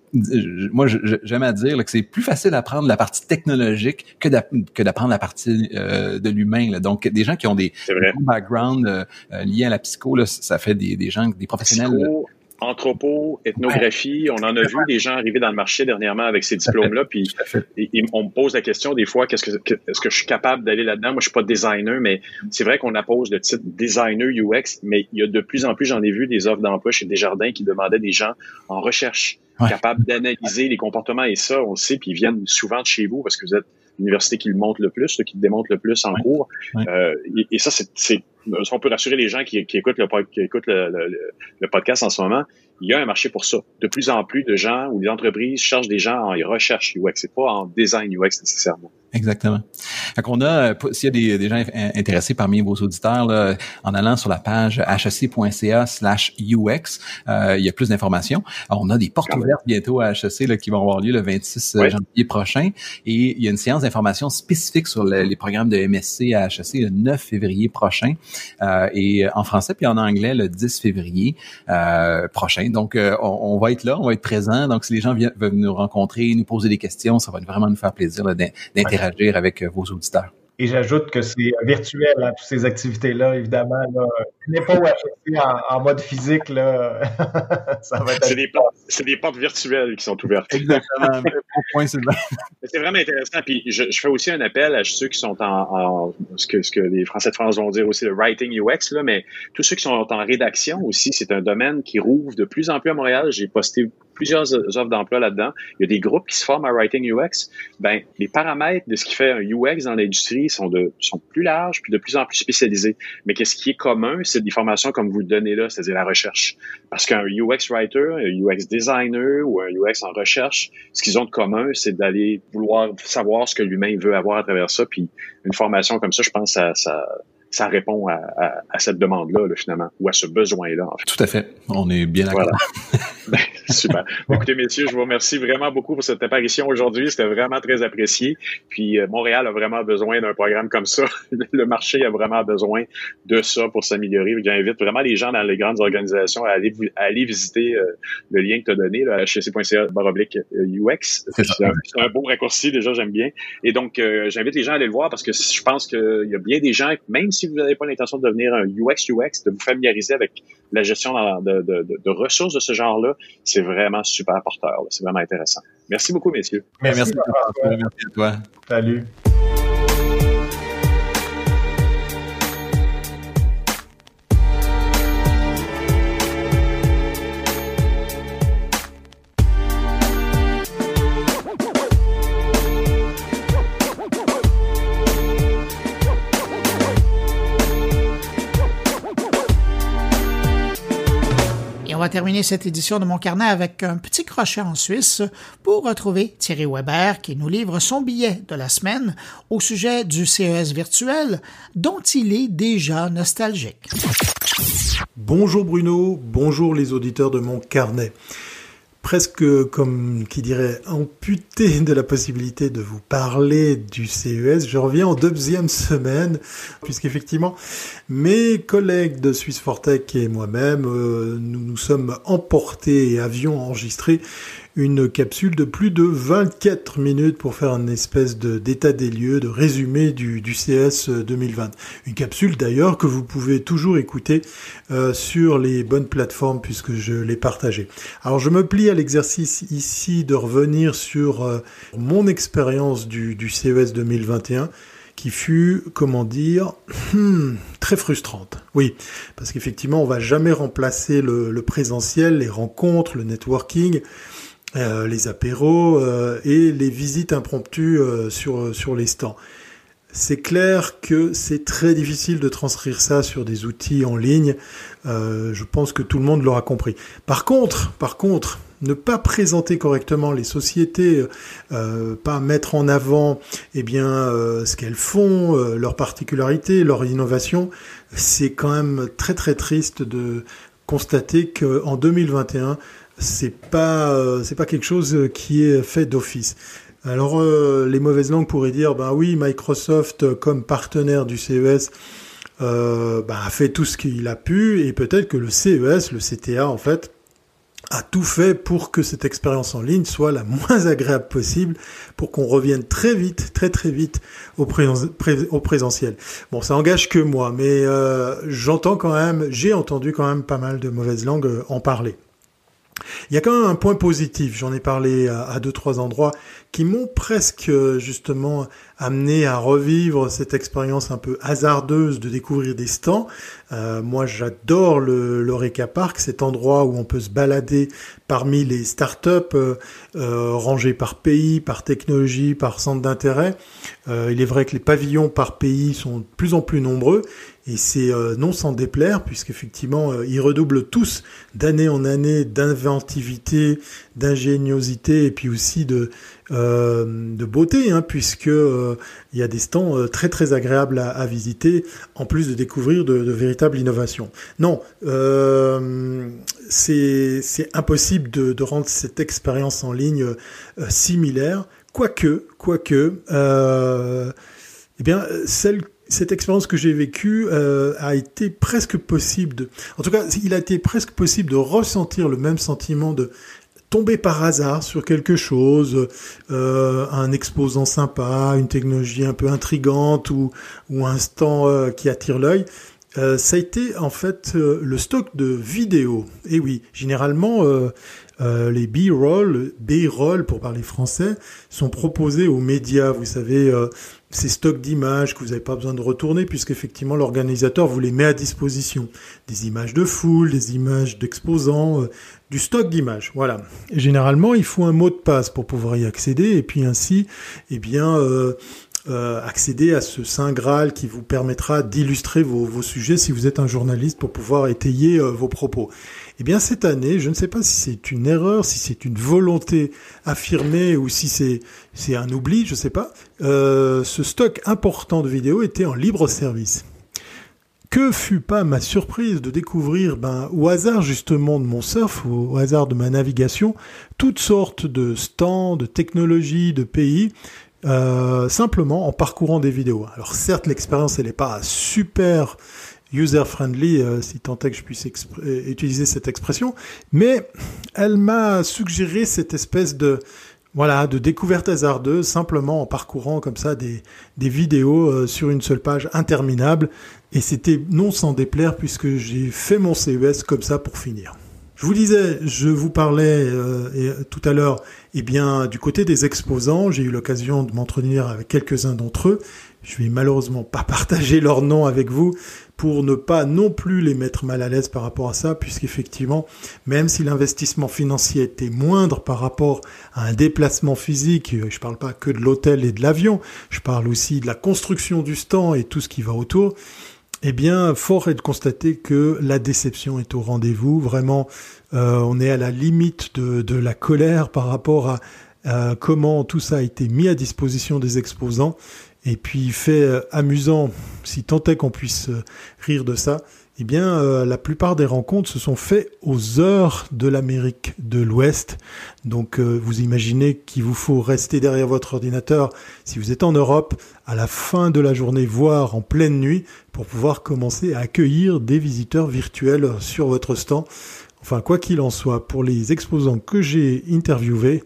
moi, j'aime à dire là, que c'est plus facile d'apprendre la partie technologique que d'apprendre la partie de l'humain. Donc, des gens qui ont des, des backgrounds euh, liés à la psycho, là, ça fait des, des gens, des professionnels. Psycho, anthropo, ethnographie, on en a vu des gens arriver dans le marché dernièrement avec ces diplômes-là, puis on me pose la question des fois, qu'est-ce que est-ce que je suis capable d'aller là-dedans? Moi, je suis pas designer, mais c'est vrai qu'on appose le titre designer UX, mais il y a de plus en plus, j'en ai vu des offres d'emploi chez Desjardins qui demandaient des gens en recherche capables d'analyser les comportements et ça, on le sait, puis ils viennent souvent de chez vous parce que vous êtes l'université qui le montre le plus, qui le démontre le plus en cours. Euh, et, ça, c'est, on peut rassurer les gens qui, qui écoutent, le, qui écoutent le, le, podcast en ce moment. Il y a un marché pour ça. De plus en plus de gens ou les entreprises cherchent des gens en recherche UX, c'est pas en design UX nécessairement. Exactement. Fait on a, euh, s'il y a des, des, gens intéressés parmi vos auditeurs, là, en allant sur la page hsc.ca slash UX, euh, il y a plus d'informations. On a des portes ouvertes bientôt à HEC là, qui vont avoir lieu le 26 euh, janvier prochain. Et il y a une séance d'information spécifique sur les programmes de MSC à HEC le 9 février prochain. Euh, et en français, puis en anglais le 10 février euh, prochain. Donc, on, on, va être là, on va être présent. Donc, si les gens viennent, veulent nous rencontrer, nous poser des questions, ça va vraiment nous faire plaisir d'interagir agir avec euh, vos auditeurs. Et j'ajoute que c'est virtuel, hein, toutes ces activités-là, évidemment. Là, n'est pas en, en, mode physique. Là. *laughs* ça va être c'est, des portes, c'est des portes virtuelles qui sont ouvertes. Exactement. *laughs* C'est vraiment intéressant. Puis je, fais aussi un appel à ceux qui sont en, ce, que, ce que les Français de France vont dire aussi le writing UX, là, mais tous ceux qui sont en rédaction aussi, c'est un domaine qui rouvre de plus en plus à Montréal. J'ai posté plusieurs offres d'emploi là-dedans. Il y a des groupes qui se forment à Writing UX. Ben, les paramètres de ce qui fait un UX dans l'industrie sont de sont plus larges puis de plus en plus spécialisés. Mais qu'est-ce qui est commun, c'est des formations comme vous le donnez là, c'est-à-dire la recherche. Parce qu'un UX writer, un UX designer ou un UX en recherche, ce qu'ils ont de commun, c'est d'aller vouloir savoir ce que l'humain veut avoir à travers ça. Puis une formation comme ça, je pense, ça, ça ça répond à, cette demande-là, finalement, ou à ce besoin-là. En fait. Tout à fait. On est bien d'accord. *laughs* Ben, super. Écoutez, messieurs, je vous remercie vraiment beaucoup pour cette apparition aujourd'hui. C'était vraiment très apprécié. Puis euh, Montréal a vraiment besoin d'un programme comme ça. *laughs* Le marché a vraiment besoin de ça pour s'améliorer. J'invite vraiment les gens dans les grandes organisations à aller, aller visiter euh, le lien que tu as donné, là, hsc.ca baroblique UX. C'est un, un, beau raccourci, déjà, j'aime bien. Et donc, euh, j'invite les gens à aller le voir parce que je pense qu'il y a bien des gens, même si si vous n'avez pas l'intention de devenir un UX UX, de vous familiariser avec la gestion de, ressources de ce genre-là, c'est vraiment super porteur. C'est vraiment intéressant. Merci beaucoup, messieurs. Merci, merci, merci à toi. Salut. Va terminer cette édition de mon carnet avec un petit crochet en Suisse pour retrouver Thierry Weber qui nous livre son billet de la semaine au sujet du CES virtuel dont il est déjà nostalgique. Bonjour Bruno, bonjour les auditeurs de mon carnet presque comme qui dirait amputé de la possibilité de vous parler du CES. Je reviens en deuxième semaine, puisqu'effectivement, mes collègues de Swiss Fortech et moi-même, euh, nous nous sommes emportés et avions enregistré une capsule de plus de 24 minutes pour faire une espèce de d'état des lieux, de résumé du, du CS 2020. Une capsule d'ailleurs que vous pouvez toujours écouter euh, sur les bonnes plateformes puisque je l'ai partagée. Alors je me plie à l'exercice ici de revenir sur euh, mon expérience du, du CES 2021 qui fut, comment dire, hmm, très frustrante. Oui, parce qu'effectivement, on va jamais remplacer le, le présentiel, les rencontres, le networking. Euh, les apéros euh, et les visites impromptues euh, sur, sur les stands. C'est clair que c'est très difficile de transcrire ça sur des outils en ligne. je pense que tout le monde l'aura compris. Par contre, par contre, ne pas présenter correctement les sociétés, pas mettre en avant eh bien ce qu'elles font, leurs particularités, leur innovation, c'est quand même très très triste de constater qu'en 2021 c'est pas euh, c'est pas quelque chose qui est fait d'office. Alors euh, les mauvaises langues pourraient dire ben oui Microsoft comme partenaire du CES euh, ben, a fait tout ce qu'il a pu et peut-être que le CES, le CTA en fait a tout fait pour que cette expérience en ligne soit la moins agréable possible, pour qu'on revienne très vite, très très vite au, au présentiel. Bon, ça engage que moi, mais j'entends quand même, j'ai entendu quand même pas mal de mauvaises langues en parler. Il y a quand même un point positif, j'en ai parlé à, deux trois endroits qui m'ont presque justement amené à revivre cette expérience un peu hasardeuse de découvrir des stands. Euh, moi, j'adore le l'Oreca Park, cet endroit où on peut se balader parmi les startups euh, euh, rangées par pays, par technologie, par centre d'intérêt. Euh, il est vrai que les pavillons par pays sont de plus en plus nombreux et c'est euh, non sans déplaire, puisqu'effectivement, euh, ils redoublent tous d'année en année d'inventivité, d'ingéniosité et puis aussi de, euh, beauté, hein, puisque il y a des stands très très agréables à, visiter, en plus de découvrir de, de véritables innovations. Non, c'est impossible de, de, rendre cette expérience en ligne similaire, quoique, quoique, eh bien, celle cette expérience que j'ai vécue euh, a été presque possible de, en tout cas, il a été presque possible de ressentir le même sentiment de tomber par hasard sur quelque chose, euh, un exposant sympa, une technologie un peu intrigante ou, un stand euh, qui attire l'œil, ça a été en fait le stock de vidéos. Et oui, généralement, les B-roll, B-roll pour parler français, sont proposés aux médias. Vous savez, ces stocks d'images que vous n'avez pas besoin de retourner puisqu'effectivement l'organisateur vous les met à disposition. Des images de foule, des images d'exposants, du stock d'images. Voilà. généralement, il faut un mot de passe pour pouvoir y accéder et puis ainsi, eh bien, euh, accéder à ce Saint Graal qui vous permettra d'illustrer vos, sujets si vous êtes un journaliste pour pouvoir étayer euh, vos propos. Eh bien cette année, je ne sais pas si c'est une erreur, si c'est une volonté affirmée ou si c'est c'est un oubli, je ne sais pas. Euh, ce stock important de vidéos était en libre service. Que fut pas ma surprise de découvrir, ben, au hasard justement de mon surf, au hasard de ma navigation, toutes sortes de stands, de technologies, de pays euh, simplement en parcourant des vidéos. Alors certes, l'expérience elle n'est pas super user-friendly, euh, si tant est que je puisse euh, utiliser cette expression, mais elle m'a suggéré cette espèce de voilà de découverte hasardeuse simplement en parcourant comme ça des, vidéos sur une seule page interminable et c'était non sans déplaire puisque j'ai fait mon CES comme ça pour finir. Je vous disais, je vous parlais euh, tout à l'heure, eh bien, du côté des exposants, j'ai eu l'occasion de m'entretenir avec quelques-uns d'entre eux. Je vais malheureusement pas *laughs* partager leur nom avec vous pour ne pas non plus les mettre mal à l'aise par rapport à ça, puisqu'effectivement, même si l'investissement financier était moindre par rapport à un déplacement physique, je parle pas que de l'hôtel et de l'avion, je parle aussi de la construction du stand et tout ce qui va autour, eh bien, fort est de constater que la déception est au rendez-vous. Vraiment, euh, on est à la limite de, la colère par rapport à, comment tout ça a été mis à disposition des exposants. Et puis, fait euh, amusant, si tant est qu'on puisse euh, rire de ça, eh bien, euh, la plupart des rencontres se sont faites aux heures de l'Amérique de l'Ouest. Donc, vous imaginez qu'il vous faut rester derrière votre ordinateur si vous êtes en Europe à la fin de la journée, voire en pleine nuit, pour pouvoir commencer à accueillir des visiteurs virtuels sur votre stand. Enfin, quoi qu'il en soit, pour les exposants que j'ai interviewés,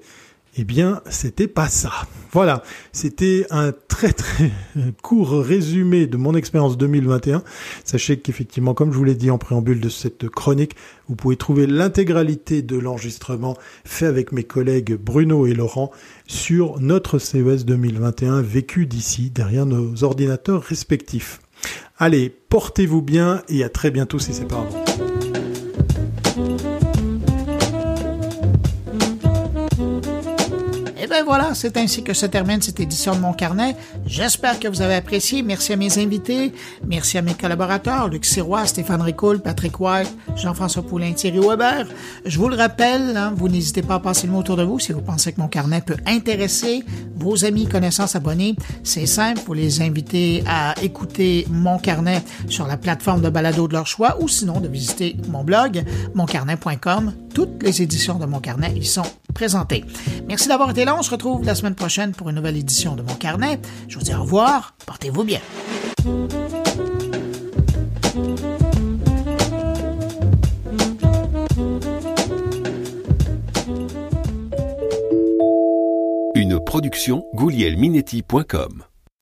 eh bien, c'était pas ça. Voilà, c'était un très très *laughs* court résumé de mon expérience 2021. Sachez qu'effectivement, comme je vous l'ai dit en préambule de cette chronique, vous pouvez trouver l'intégralité de l'enregistrement fait avec mes collègues Bruno et Laurent sur notre CES 2021 vécu d'ici, derrière nos ordinateurs respectifs. Allez, portez-vous bien et à très bientôt si c'est pas avant. Voilà, c'est ainsi que se termine cette édition de mon carnet. J'espère que vous avez apprécié. Merci à mes invités. Merci à mes collaborateurs, Luc Sirois, Stéphane Ricoul, Patrick White, Jean-François Poulain, Thierry Weber. Je vous le rappelle, hein, vous n'hésitez pas à passer le mot autour de vous si vous pensez que mon carnet peut intéresser vos amis, connaissances, abonnés. C'est simple, vous les invitez à écouter mon carnet sur la plateforme de balado de leur choix ou sinon de visiter mon blog, moncarnet.com. Toutes les éditions de mon carnet y sont Merci d'avoir été là. On se retrouve la semaine prochaine pour une nouvelle édition de mon carnet. Je vous dis au revoir. Portez-vous bien. Une production goulielminetti.com